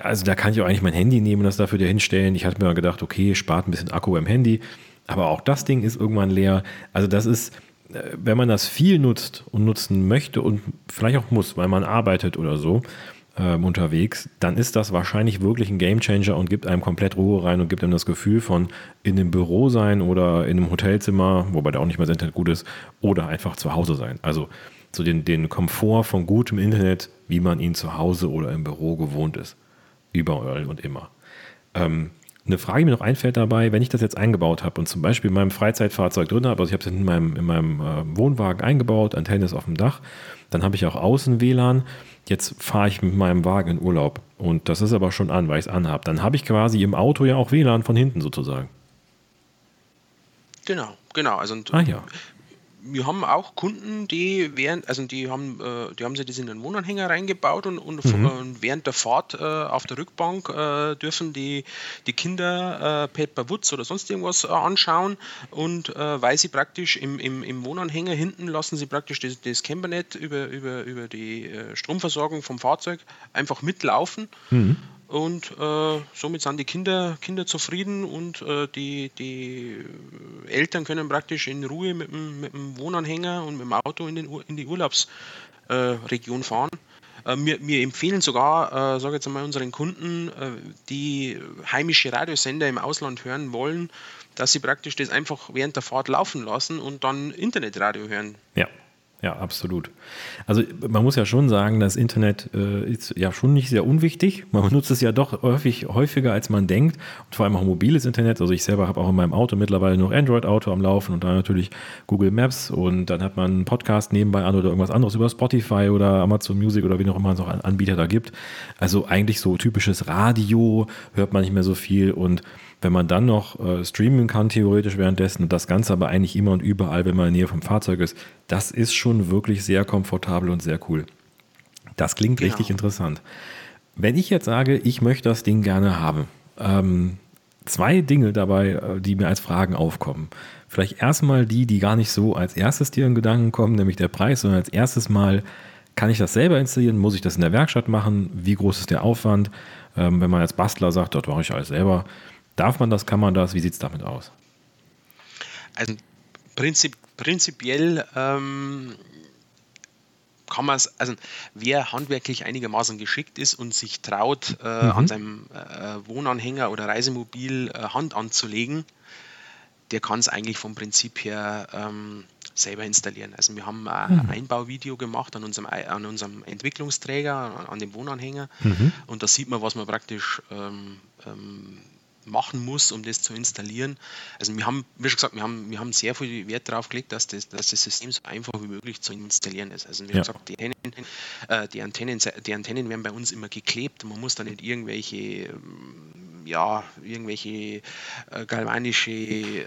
S2: also da kann ich auch eigentlich mein Handy nehmen und das dafür hinstellen. Ich hatte mir gedacht, okay, spart ein bisschen Akku beim Handy. Aber auch das Ding ist irgendwann leer. Also das ist, äh, wenn man das viel nutzt und nutzen möchte und vielleicht auch muss, weil man arbeitet oder so ähm, unterwegs, dann ist das wahrscheinlich wirklich ein Gamechanger und gibt einem komplett Ruhe rein und gibt einem das Gefühl von in einem Büro sein oder in einem Hotelzimmer, wobei da auch nicht mehr das Internet gut ist, oder einfach zu Hause sein. Also so den, den Komfort von gutem Internet, wie man ihn zu Hause oder im Büro gewohnt ist. Überall und immer. Ähm, eine Frage, die mir noch einfällt dabei, wenn ich das jetzt eingebaut habe und zum Beispiel in meinem Freizeitfahrzeug drin habe, also ich habe es in meinem, in meinem äh, Wohnwagen eingebaut, Antenne ist auf dem Dach, dann habe ich auch außen WLAN. Jetzt fahre ich mit meinem Wagen in Urlaub und das ist aber schon an, weil ich es anhabe. Dann habe ich quasi im Auto ja auch WLAN von hinten sozusagen.
S3: Genau, genau. Also
S2: ah, ja
S3: wir haben auch Kunden, die während, also die haben, äh, die haben sich das in den Wohnanhänger reingebaut und, und mhm. während der Fahrt äh, auf der Rückbank äh, dürfen die, die Kinder Paper Woods oder sonst irgendwas anschauen und weil sie praktisch im, im, im Wohnanhänger hinten lassen sie praktisch das, das Cambernet über, über, über die Stromversorgung vom Fahrzeug einfach mitlaufen. Mhm. Und äh, somit sind die Kinder, Kinder zufrieden und äh, die, die Eltern können praktisch in Ruhe mit dem, mit dem Wohnanhänger und mit dem Auto in, den, in die Urlaubsregion äh, fahren. Wir, wir, empfehlen sogar, äh, sage jetzt einmal unseren Kunden, äh, die heimische Radiosender im Ausland hören wollen, dass sie praktisch das einfach während der Fahrt laufen lassen und dann Internetradio hören.
S2: Ja, ja, absolut. Also man muss ja schon sagen, das Internet äh, ist ja schon nicht sehr unwichtig. Man nutzt es ja doch häufig, häufiger, als man denkt. Und vor allem auch mobiles Internet. Also ich selber habe auch in meinem Auto mittlerweile noch Android-Auto am Laufen und dann natürlich Google Maps und dann hat man einen Podcast nebenbei an oder irgendwas anderes über Spotify oder Amazon Music oder wie noch immer es auch Anbieter da gibt. Also eigentlich so typisches Radio hört man nicht mehr so viel und wenn man dann noch äh, streamen kann, theoretisch währenddessen, und das Ganze aber eigentlich immer und überall, wenn man in der Nähe vom Fahrzeug ist, das ist schon wirklich sehr komfortabel und sehr cool. Das klingt genau. richtig interessant. Wenn ich jetzt sage, ich möchte das Ding gerne haben, ähm, zwei Dinge dabei, äh, die mir als Fragen aufkommen. Vielleicht erstmal die, die gar nicht so als erstes dir in Gedanken kommen, nämlich der Preis, sondern als erstes Mal, kann ich das selber installieren? Muss ich das in der Werkstatt machen? Wie groß ist der Aufwand? Ähm, wenn man als Bastler sagt, dort mache ich alles selber, Darf man das, kann man das? Wie sieht es damit aus?
S3: Also prinzip, prinzipiell ähm, kann man es, also wer handwerklich einigermaßen geschickt ist und sich traut, äh, mhm. an seinem äh, Wohnanhänger oder Reisemobil äh, Hand anzulegen, der kann es eigentlich vom Prinzip her ähm, selber installieren. Also wir haben ein mhm. Einbauvideo gemacht an unserem, an unserem Entwicklungsträger, an, an dem Wohnanhänger mhm. und da sieht man, was man praktisch ähm, ähm, machen muss, um das zu installieren. Also wir haben, wie schon gesagt, wir haben, wir haben sehr viel Wert darauf gelegt, dass das, dass das System so einfach wie möglich zu installieren ist. Also wie ja. gesagt, die Antennen, äh, die, Antennen, die Antennen werden bei uns immer geklebt. Man muss da nicht irgendwelche ähm, ja, irgendwelche äh, galvanische äh,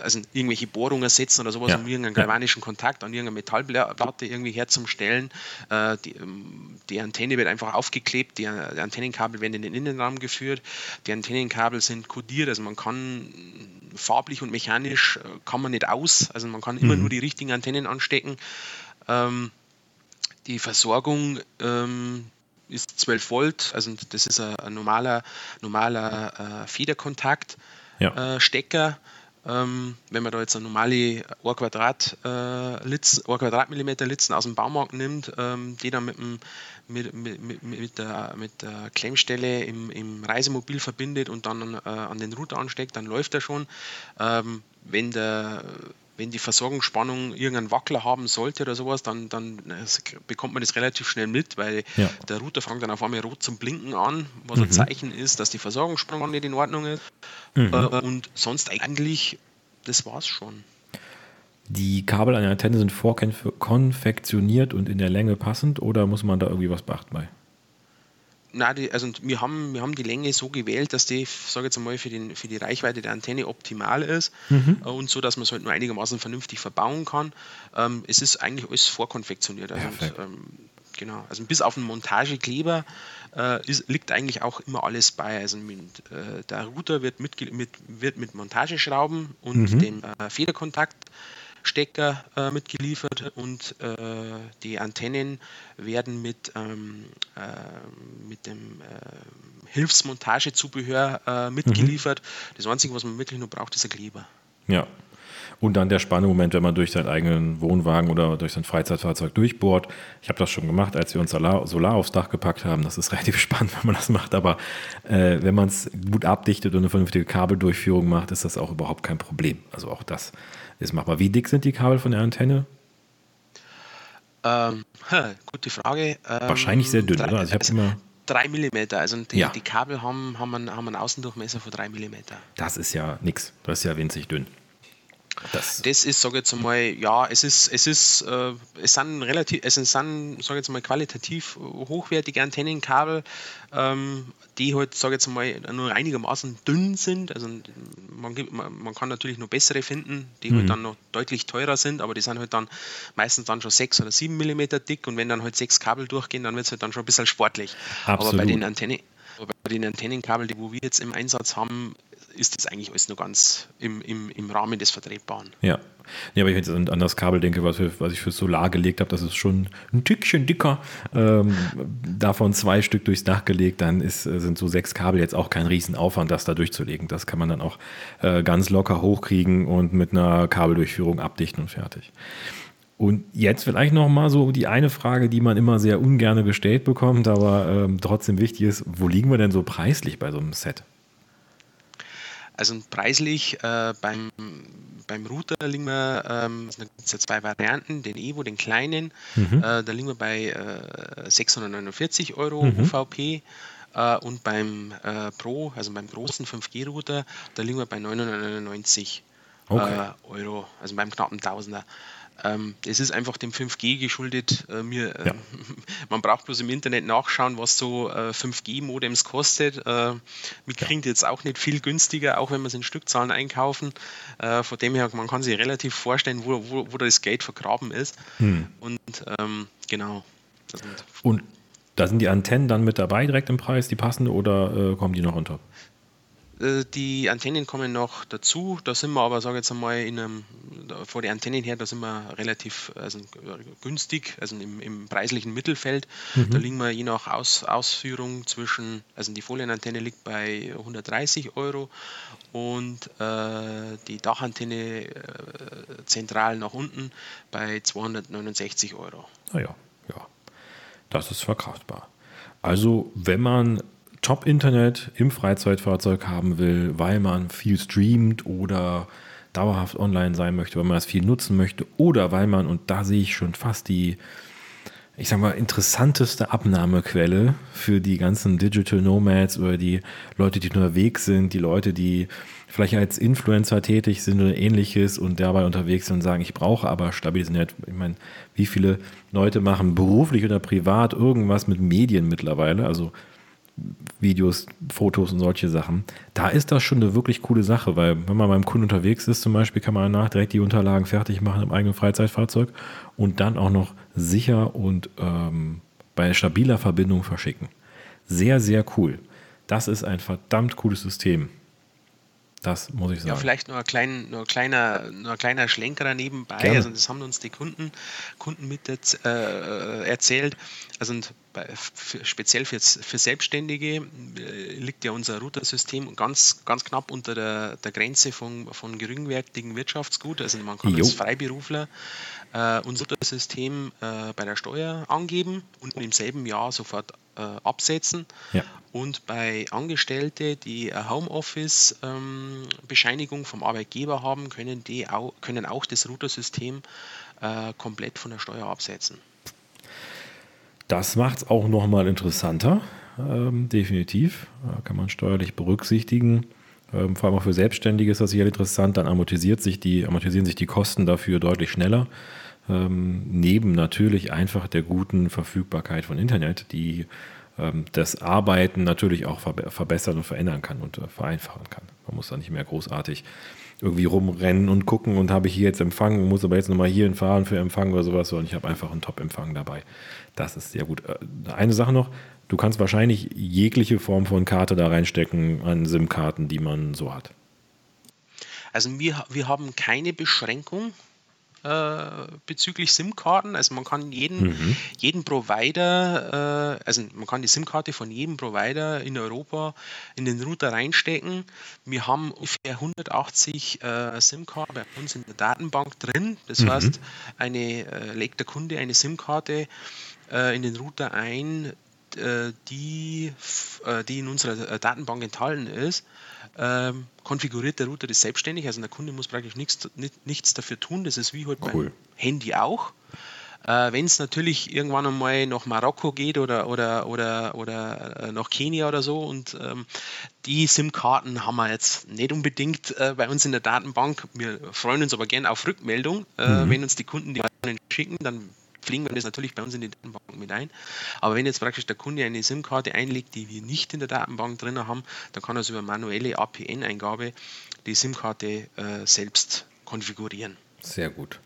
S3: also irgendwelche Bohrungen setzen oder sowas, ja. um irgendeinen galvanischen Kontakt an irgendeine Metallplatte irgendwie herzustellen. Äh, die, ähm, die, Antenne wird einfach aufgeklebt, die, die, Antennenkabel werden in den Innenraum geführt, die Antennenkabel sind kodiert, also man kann farblich und mechanisch äh, kann man nicht aus, also man kann immer mhm. nur die richtigen Antennen anstecken. Ähm, die Versorgung ähm, ist 12 Volt, also das ist ein, normaler, normaler äh, Federkontakt. Ja. Äh, Stecker ähm, wenn man da jetzt eine normale 1 Quadrat, äh, Litz, 1 Quadratmillimeter Litzen aus dem Baumarkt nimmt, ähm, die dann mit, dem, mit, mit, mit, der, mit der Klemmstelle im, im Reisemobil verbindet und dann äh, an den Router ansteckt, dann läuft er schon. Ähm, wenn der wenn die Versorgungsspannung irgendeinen Wackler haben sollte oder sowas, dann, dann bekommt man das relativ schnell mit, weil ja. der Router fängt dann auf einmal rot zum Blinken an, was mhm. ein Zeichen ist, dass die Versorgungsspannung nicht in Ordnung ist. Mhm. Äh, und sonst eigentlich, das war's schon.
S2: Die Kabel an der Antenne sind vorkonfektioniert und in der Länge passend oder muss man da irgendwie was beachten bei?
S3: Nein, die, also wir haben, wir haben die Länge so gewählt, dass die, sage jetzt einmal, für, den, für die Reichweite der Antenne optimal ist mhm. äh, und so, dass man es halt nur einigermaßen vernünftig verbauen kann. Ähm, es ist eigentlich alles vorkonfektioniert. Also, und, ähm, genau, also bis auf den Montagekleber äh, ist, liegt eigentlich auch immer alles bei. Also mit, äh, der Router wird mit, mit, wird mit Montageschrauben und mhm. dem äh, Federkontakt Stecker äh, mitgeliefert und äh, die Antennen werden mit, ähm, äh, mit dem äh, Hilfsmontagezubehör äh, mitgeliefert. Mhm. Das Einzige, was man wirklich nur braucht, ist ein Kleber.
S2: Ja. Und dann der Spannemoment, wenn man durch seinen eigenen Wohnwagen oder durch sein Freizeitfahrzeug durchbohrt. Ich habe das schon gemacht, als wir uns Solar, Solar, aufs Dach gepackt haben. Das ist [laughs] relativ spannend, wenn man das macht. Aber äh, wenn man es gut abdichtet und eine vernünftige Kabeldurchführung macht, ist das auch überhaupt kein Problem. Also auch das ist machbar. Wie dick sind die Kabel von der Antenne?
S3: Ähm, gute Frage.
S2: Ähm, Wahrscheinlich sehr dünn, drei, oder?
S3: Also ich also immer 3 mm. Also die, ja. die Kabel haben, haben, einen, haben einen Außendurchmesser von 3 mm.
S2: Das ist ja nichts. Das ist ja winzig dünn.
S3: Das, das ist, sage ich jetzt mal, ja, es ist, es ist, äh, es sind relativ, es sind, sage ich jetzt mal, qualitativ hochwertige Antennenkabel, ähm, die halt, sage ich jetzt mal, nur einigermaßen dünn sind. Also man, man, man kann natürlich noch bessere finden, die halt mhm. halt dann noch deutlich teurer sind, aber die sind halt dann meistens dann schon 6 oder 7 mm dick und wenn dann halt sechs Kabel durchgehen, dann wird es halt dann schon ein bisschen sportlich. Absolut. Aber bei den Antennen, bei den Antennenkabeln, die wo wir jetzt im Einsatz haben, ist das eigentlich alles nur ganz im, im, im Rahmen des Vertretbaren.
S2: Ja. Ja, aber ich jetzt an das Kabel denke, was, was ich für Solar gelegt habe, das ist schon ein Tückchen dicker. Ähm, davon zwei Stück durchs Dach gelegt, dann ist, äh, sind so sechs Kabel jetzt auch kein Riesenaufwand, das da durchzulegen. Das kann man dann auch äh, ganz locker hochkriegen und mit einer Kabeldurchführung abdichten und fertig. Und jetzt vielleicht noch mal so die eine Frage, die man immer sehr ungern gestellt bekommt, aber ähm, trotzdem wichtig ist: Wo liegen wir denn so preislich bei so einem Set?
S3: Also preislich äh, beim, beim Router liegen wir, ähm, da gibt es ja zwei Varianten, den Evo, den kleinen, mhm. äh, da liegen wir bei äh, 649 Euro mhm. UVP äh, und beim äh, Pro, also beim großen 5G-Router, da liegen wir bei 999 okay. Äh, Euro, also beim knappen Tausender. Ähm, es ist einfach dem 5G geschuldet. Äh, mir, äh, ja. [laughs] man braucht bloß im Internet nachschauen, was so äh, 5G-Modems kostet. Äh, wir kriegen ja. jetzt auch nicht viel günstiger, auch wenn wir es in Stückzahlen einkaufen. Äh, von dem her, man kann sich relativ vorstellen, wo, wo, wo das Geld vergraben ist. Hm. Und ähm, genau.
S2: Und da sind die Antennen dann mit dabei direkt im Preis, die passen oder äh, kommen die noch unter?
S3: Äh, die Antennen kommen noch dazu. Da sind wir aber, sage ich jetzt einmal, in einem, vor den Antennen her, da sind wir relativ also, günstig, also im, im preislichen Mittelfeld. Mhm. Da liegen wir je nach Aus, Ausführung zwischen, also die Folienantenne liegt bei 130 Euro und äh, die Dachantenne äh, zentral nach unten bei 269 Euro.
S2: Naja, ah ja, das ist verkraftbar. Also, wenn man Top-Internet im Freizeitfahrzeug haben will, weil man viel streamt oder dauerhaft online sein möchte, weil man das viel nutzen möchte oder weil man, und da sehe ich schon fast die, ich sag mal, interessanteste Abnahmequelle für die ganzen Digital Nomads oder die Leute, die unterwegs sind, die Leute, die vielleicht als Influencer tätig sind oder ähnliches und dabei unterwegs sind und sagen, ich brauche aber Stabilität. Ich meine, wie viele Leute machen beruflich oder privat irgendwas mit Medien mittlerweile, also Videos, Fotos und solche Sachen. Da ist das schon eine wirklich coole Sache, weil wenn man beim Kunden unterwegs ist, zum Beispiel, kann man danach direkt die Unterlagen fertig machen im eigenen Freizeitfahrzeug und dann auch noch sicher und ähm, bei stabiler Verbindung verschicken. Sehr, sehr cool. Das ist ein verdammt cooles System. Das muss ich sagen. Ja,
S3: vielleicht nur ein, klein, nur ein kleiner, nur ein kleiner Schlenker nebenbei. Gerne. Also das haben uns die Kunden, Kunden mit äh, erzählt. Also bei, für, speziell für, für Selbstständige äh, liegt ja unser Routersystem ganz, ganz knapp unter der, der Grenze von, von geringwertigen Wirtschaftsgut. Also man kann jo. als Freiberufler äh, unser Routersystem äh, bei der Steuer angeben und im selben Jahr sofort äh, absetzen. Ja. Und bei Angestellten, die Homeoffice-Bescheinigung vom Arbeitgeber haben, können, die auch, können auch das Routersystem äh, komplett von der Steuer absetzen.
S2: Das macht es auch nochmal interessanter, ähm, definitiv. Da kann man steuerlich berücksichtigen. Ähm, vor allem auch für Selbstständige ist das sicher interessant. Dann amortisiert sich die, amortisieren sich die Kosten dafür deutlich schneller. Ähm, neben natürlich einfach der guten Verfügbarkeit von Internet, die ähm, das Arbeiten natürlich auch verbessern und verändern kann und äh, vereinfachen kann. Man muss da nicht mehr großartig irgendwie rumrennen und gucken und habe ich hier jetzt Empfang, muss aber jetzt nochmal hier fahren für Empfang oder sowas, sondern ich habe einfach einen Top-Empfang dabei. Das ist sehr gut. Äh, eine Sache noch, du kannst wahrscheinlich jegliche Form von Karte da reinstecken an SIM-Karten, die man so hat.
S3: Also wir, wir haben keine Beschränkung äh, bezüglich SIM-Karten. Also man kann jeden, mhm. jeden Provider, äh, also man kann die SIM-Karte von jedem Provider in Europa in den Router reinstecken. Wir haben ungefähr 180 äh, SIM-Karten bei uns in der Datenbank drin. Das mhm. heißt, eine, äh, legt der Kunde eine SIM-Karte äh, in den Router ein, die, die in unserer Datenbank enthalten ist ähm, konfiguriert der Router das selbstständig. Also der Kunde muss praktisch nichts, nichts dafür tun. Das ist wie halt cool. beim Handy auch. Äh, Wenn es natürlich irgendwann einmal nach Marokko geht oder, oder, oder, oder äh, nach Kenia oder so und ähm, die SIM-Karten haben wir jetzt nicht unbedingt äh, bei uns in der Datenbank. Wir freuen uns aber gerne auf Rückmeldung. Äh, mhm. Wenn uns die Kunden die schicken, dann pflegen wir das natürlich bei uns in die Datenbank mit ein. Aber wenn jetzt praktisch der Kunde eine SIM-Karte einlegt, die wir nicht in der Datenbank drin haben, dann kann er also über manuelle APN-Eingabe die SIM-Karte äh, selbst konfigurieren.
S2: Sehr gut.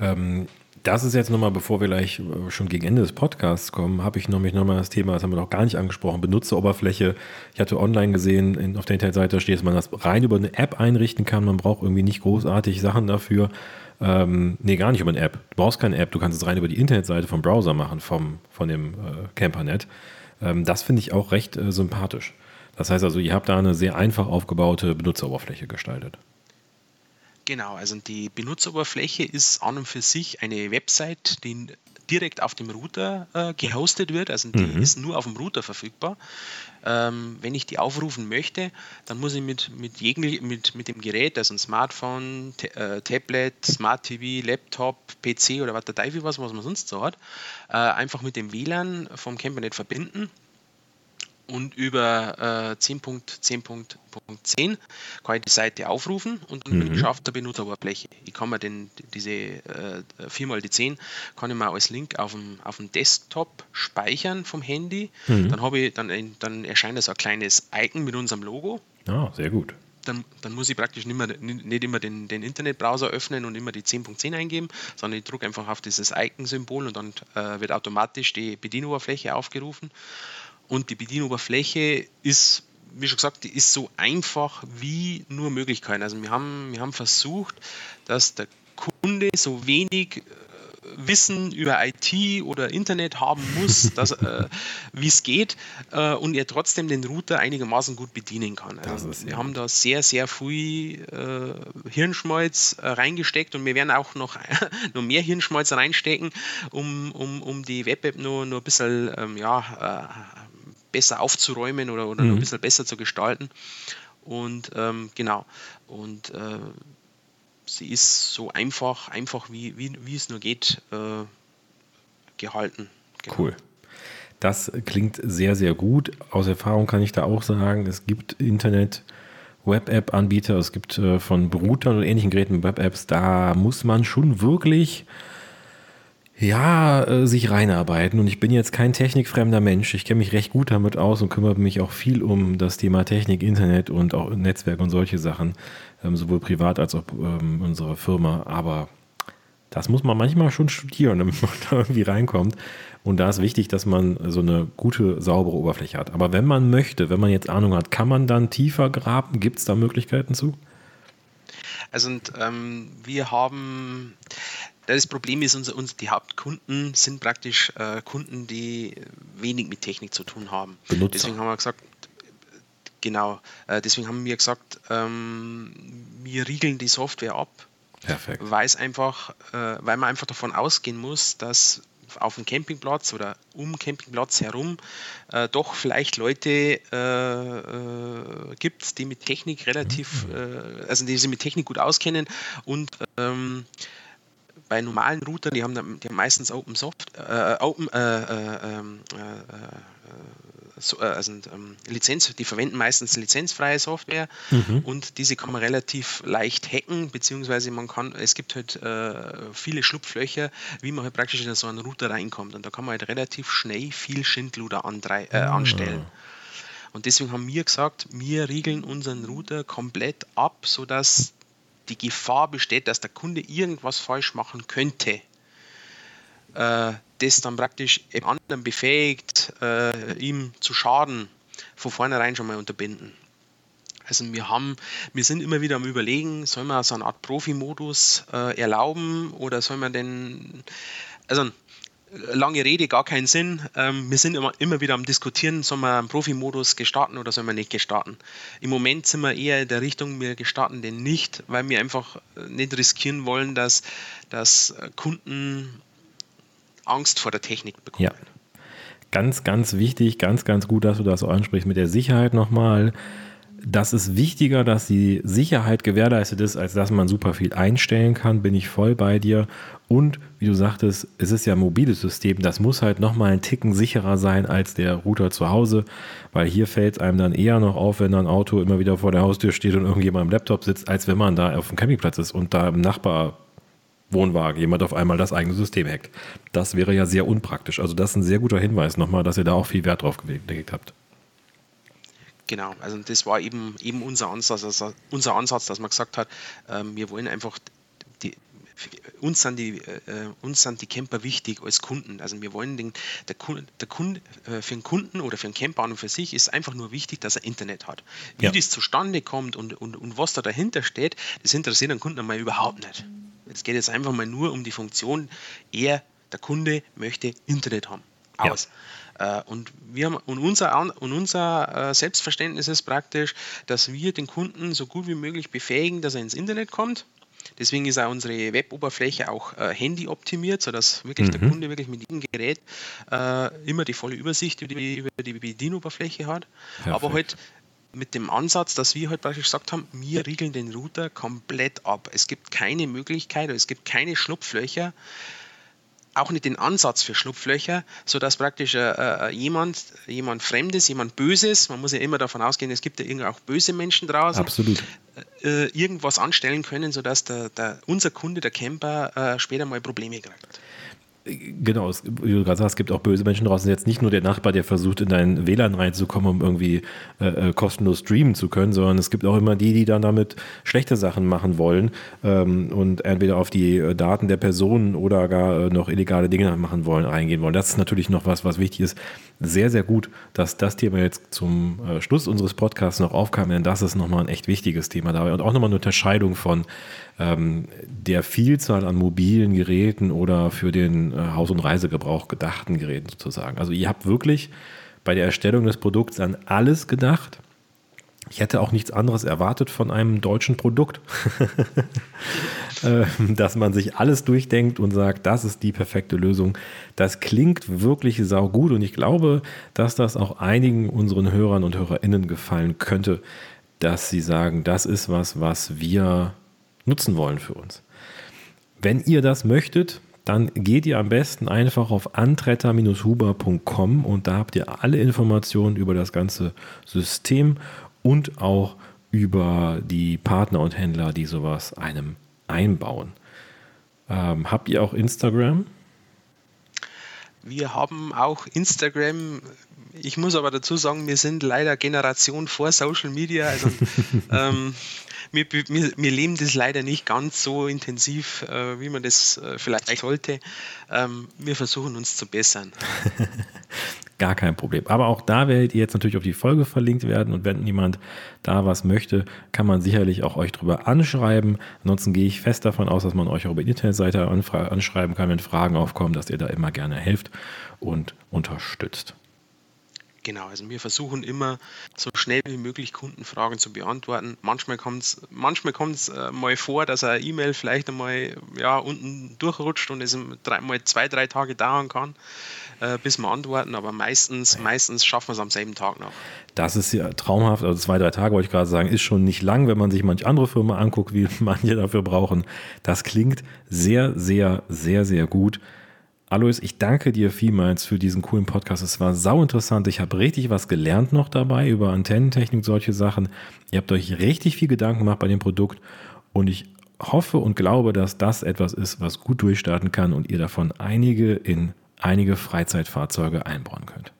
S2: Ähm, das ist jetzt nochmal, bevor wir gleich äh, schon gegen Ende des Podcasts kommen, habe ich nämlich nochmal das Thema, das haben wir noch gar nicht angesprochen, Benutzeroberfläche. Ich hatte online gesehen, in, auf der Internetseite steht, dass man das rein über eine App einrichten kann. Man braucht irgendwie nicht großartig Sachen dafür. Ähm, nee, gar nicht über eine App. Du brauchst keine App, du kannst es rein über die Internetseite vom Browser machen, vom, von dem äh, Campernet. Ähm, das finde ich auch recht äh, sympathisch. Das heißt also, ihr habt da eine sehr einfach aufgebaute Benutzeroberfläche gestaltet.
S3: Genau, also die Benutzeroberfläche ist an und für sich eine Website, die direkt auf dem Router äh, gehostet wird, also die mhm. ist nur auf dem Router verfügbar. Ähm, wenn ich die aufrufen möchte, dann muss ich mit, mit, mit, mit dem Gerät, also ein Smartphone, äh, Tablet, Smart TV, Laptop, PC oder was der Teufel was, was man sonst so hat, äh, einfach mit dem WLAN vom Campernet verbinden und über äh, 10.10.10 kann ich die Seite aufrufen und dann mhm. bin ich auf der Benutzeroberfläche. Ich kann mir den, diese äh, 4 die 10 kann ich mir als Link auf dem, auf dem Desktop speichern vom Handy. Mhm. Dann, ich, dann, dann erscheint so ein kleines Icon mit unserem Logo.
S2: Ah, sehr gut.
S3: Dann, dann, muss ich praktisch nicht, mehr, nicht immer den, den, Internetbrowser öffnen und immer die 10.10 eingeben, sondern ich drücke einfach auf dieses Icon-Symbol und dann äh, wird automatisch die Bedienoberfläche aufgerufen. Und die Bedienoberfläche ist, wie schon gesagt, die ist so einfach wie nur Möglichkeiten. Also wir haben, wir haben versucht, dass der Kunde so wenig äh, Wissen über IT oder Internet haben muss, [laughs] dass, äh, wie es geht äh, und er trotzdem den Router einigermaßen gut bedienen kann. Also wir haben da sehr, sehr viel äh, Hirnschmalz äh, reingesteckt und wir werden auch noch, [laughs] noch mehr Hirnschmalz reinstecken, um, um, um die Web-App nur, nur ein bisschen ähm, ja, äh, besser aufzuräumen oder, oder mhm. ein bisschen besser zu gestalten. Und ähm, genau. Und äh, sie ist so einfach, einfach wie, wie, wie es nur geht, äh, gehalten.
S2: Genau. Cool. Das klingt sehr, sehr gut. Aus Erfahrung kann ich da auch sagen, es gibt Internet- Web-App-Anbieter, es gibt äh, von Routern und ähnlichen Geräten Web-Apps, da muss man schon wirklich ja, äh, sich reinarbeiten. Und ich bin jetzt kein technikfremder Mensch. Ich kenne mich recht gut damit aus und kümmere mich auch viel um das Thema Technik, Internet und auch Netzwerk und solche Sachen, ähm, sowohl privat als auch ähm, unsere Firma. Aber das muss man manchmal schon studieren, [laughs] damit man da irgendwie reinkommt. Und da ist wichtig, dass man so eine gute, saubere Oberfläche hat. Aber wenn man möchte, wenn man jetzt Ahnung hat, kann man dann tiefer graben? Gibt es da Möglichkeiten zu?
S3: Also und, ähm, wir haben, das Problem ist, unser, unser, die Hauptkunden sind praktisch äh, Kunden, die wenig mit Technik zu tun haben. Benutzer. Deswegen haben wir gesagt, genau, äh, deswegen haben wir gesagt, ähm, wir riegeln die Software ab. Perfekt. Einfach, äh, weil man einfach davon ausgehen muss, dass auf dem Campingplatz oder um Campingplatz herum äh, doch vielleicht Leute äh, äh, gibt, die mit Technik relativ, mhm. äh, also die sich mit Technik gut auskennen und ähm, bei normalen Routern, die haben, die haben meistens Open Soft, äh, Open, äh, ähm, so, also ähm, Lizenz, die verwenden meistens lizenzfreie Software mhm. und diese kann man relativ leicht hacken, beziehungsweise man kann, es gibt halt äh, viele Schlupflöcher, wie man halt praktisch in so einen Router reinkommt und da kann man halt relativ schnell viel Schindluder äh, ah. anstellen. Und deswegen haben wir gesagt, wir riegeln unseren Router komplett ab, sodass die Gefahr besteht, dass der Kunde irgendwas falsch machen könnte äh, das dann praktisch im anderen befähigt, äh, ihm zu schaden, von vornherein schon mal unterbinden. Also wir haben, wir sind immer wieder am überlegen, soll man so eine Art Profi-Modus äh, erlauben oder soll man denn, also lange Rede, gar keinen Sinn. Ähm, wir sind immer, immer wieder am Diskutieren, soll man einen Profi-Modus gestarten oder soll man nicht gestarten. Im Moment sind wir eher in der Richtung, wir gestarten den nicht, weil wir einfach nicht riskieren wollen, dass, dass Kunden Angst vor der Technik bekommen. Ja.
S2: Ganz, ganz wichtig, ganz, ganz gut, dass du das ansprichst mit der Sicherheit nochmal. Das ist wichtiger, dass die Sicherheit gewährleistet ist, als dass man super viel einstellen kann, bin ich voll bei dir. Und wie du sagtest, es ist ja ein mobiles System, das muss halt nochmal ein Ticken sicherer sein als der Router zu Hause, weil hier fällt es einem dann eher noch auf, wenn da ein Auto immer wieder vor der Haustür steht und irgendjemand am Laptop sitzt, als wenn man da auf dem Campingplatz ist und da im Nachbar Wohnwagen jemand auf einmal das eigene System hackt. Das wäre ja sehr unpraktisch. Also das ist ein sehr guter Hinweis nochmal, dass ihr da auch viel Wert drauf gelegt habt.
S3: Genau, also das war eben, eben unser Ansatz, also unser Ansatz, dass man gesagt hat, äh, wir wollen einfach die, uns sind die, äh, uns sind die Camper wichtig als Kunden. Also wir wollen den, der Kunde, der Kunde äh, für einen Kunden oder für einen Camper an und für sich ist einfach nur wichtig, dass er Internet hat. Wie ja. das zustande kommt und, und, und was da dahinter steht, das interessiert den Kunden einmal überhaupt nicht. Es geht jetzt einfach mal nur um die Funktion, er, der Kunde, möchte Internet haben. Aus. Ja. Äh, und, wir haben, und unser, und unser äh, Selbstverständnis ist praktisch, dass wir den Kunden so gut wie möglich befähigen, dass er ins Internet kommt. Deswegen ist auch unsere Web-Oberfläche auch äh, Handy optimiert, sodass wirklich mhm. der Kunde wirklich mit jedem Gerät äh, immer die volle Übersicht über die, über die Bedienoberfläche hat. Perfekt. Aber halt mit dem Ansatz, dass wir halt praktisch gesagt haben, wir riegeln den Router komplett ab. Es gibt keine Möglichkeit, es gibt keine Schlupflöcher, auch nicht den Ansatz für Schlupflöcher, sodass praktisch äh, äh, jemand, jemand Fremdes, jemand Böses, man muss ja immer davon ausgehen, es gibt ja irgendwie auch böse Menschen draußen,
S2: Absolut.
S3: Äh, irgendwas anstellen können, sodass der, der, unser Kunde, der Camper, äh, später mal Probleme kriegt.
S2: Genau, es, wie du gerade sagst, es gibt auch böse Menschen draußen. Jetzt nicht nur der Nachbar, der versucht, in dein WLAN reinzukommen, um irgendwie äh, äh, kostenlos streamen zu können, sondern es gibt auch immer die, die dann damit schlechte Sachen machen wollen ähm, und entweder auf die äh, Daten der Personen oder gar äh, noch illegale Dinge machen wollen, eingehen wollen. Das ist natürlich noch was, was wichtig ist. Sehr, sehr gut, dass das Thema jetzt zum äh, Schluss unseres Podcasts noch aufkam, denn das ist nochmal ein echt wichtiges Thema dabei und auch nochmal eine Unterscheidung von ähm, der Vielzahl an mobilen Geräten oder für den äh, Haus- und Reisegebrauch gedachten Geräten sozusagen. Also ihr habt wirklich bei der Erstellung des Produkts an alles gedacht. Ich hätte auch nichts anderes erwartet von einem deutschen Produkt, [laughs] ähm, dass man sich alles durchdenkt und sagt, das ist die perfekte Lösung. Das klingt wirklich saugut und ich glaube, dass das auch einigen unseren Hörern und Hörerinnen gefallen könnte, dass sie sagen, das ist was, was wir nutzen wollen für uns. Wenn ihr das möchtet, dann geht ihr am besten einfach auf antretter-huber.com und da habt ihr alle Informationen über das ganze System und auch über die Partner und Händler, die sowas einem einbauen. Ähm, habt ihr auch Instagram?
S3: Wir haben auch Instagram. Ich muss aber dazu sagen, wir sind leider Generation vor Social Media. Also [laughs] ähm, wir, wir, wir, leben das leider nicht ganz so intensiv, äh, wie man das äh, vielleicht sollte. Ähm, wir versuchen uns zu bessern. [laughs]
S2: Gar kein Problem. Aber auch da werdet ihr jetzt natürlich auf die Folge verlinkt werden und wenn jemand da was möchte, kann man sicherlich auch euch drüber anschreiben. Ansonsten gehe ich fest davon aus, dass man euch auch über die Internetseite anschreiben kann, wenn Fragen aufkommen, dass ihr da immer gerne helft und unterstützt.
S3: Genau, also wir versuchen immer so schnell wie möglich Kundenfragen zu beantworten. Manchmal kommt es manchmal kommt's, äh, mal vor, dass eine E-Mail vielleicht einmal ja, unten durchrutscht und es drei, mal zwei, drei Tage dauern kann, äh, bis wir antworten, aber meistens, meistens schaffen wir es am selben Tag noch.
S2: Das ist ja traumhaft, also zwei, drei Tage wollte ich gerade sagen, ist schon nicht lang, wenn man sich manch andere Firma anguckt, wie [laughs] manche dafür brauchen. Das klingt sehr, sehr, sehr, sehr gut. Alois, ich danke dir vielmals für diesen coolen Podcast. Es war sau interessant. Ich habe richtig was gelernt noch dabei über Antennentechnik, solche Sachen. Ihr habt euch richtig viel Gedanken gemacht bei dem Produkt und ich hoffe und glaube, dass das etwas ist, was gut durchstarten kann und ihr davon einige in einige Freizeitfahrzeuge einbauen könnt.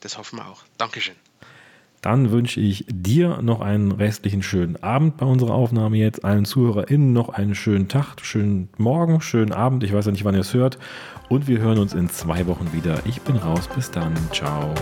S3: Das hoffen wir auch. Dankeschön.
S2: Dann wünsche ich dir noch einen restlichen schönen Abend bei unserer Aufnahme jetzt. Allen ZuhörerInnen noch einen schönen Tag, schönen Morgen, schönen Abend. Ich weiß ja nicht, wann ihr es hört. Und wir hören uns in zwei Wochen wieder. Ich bin raus. Bis dann. Ciao.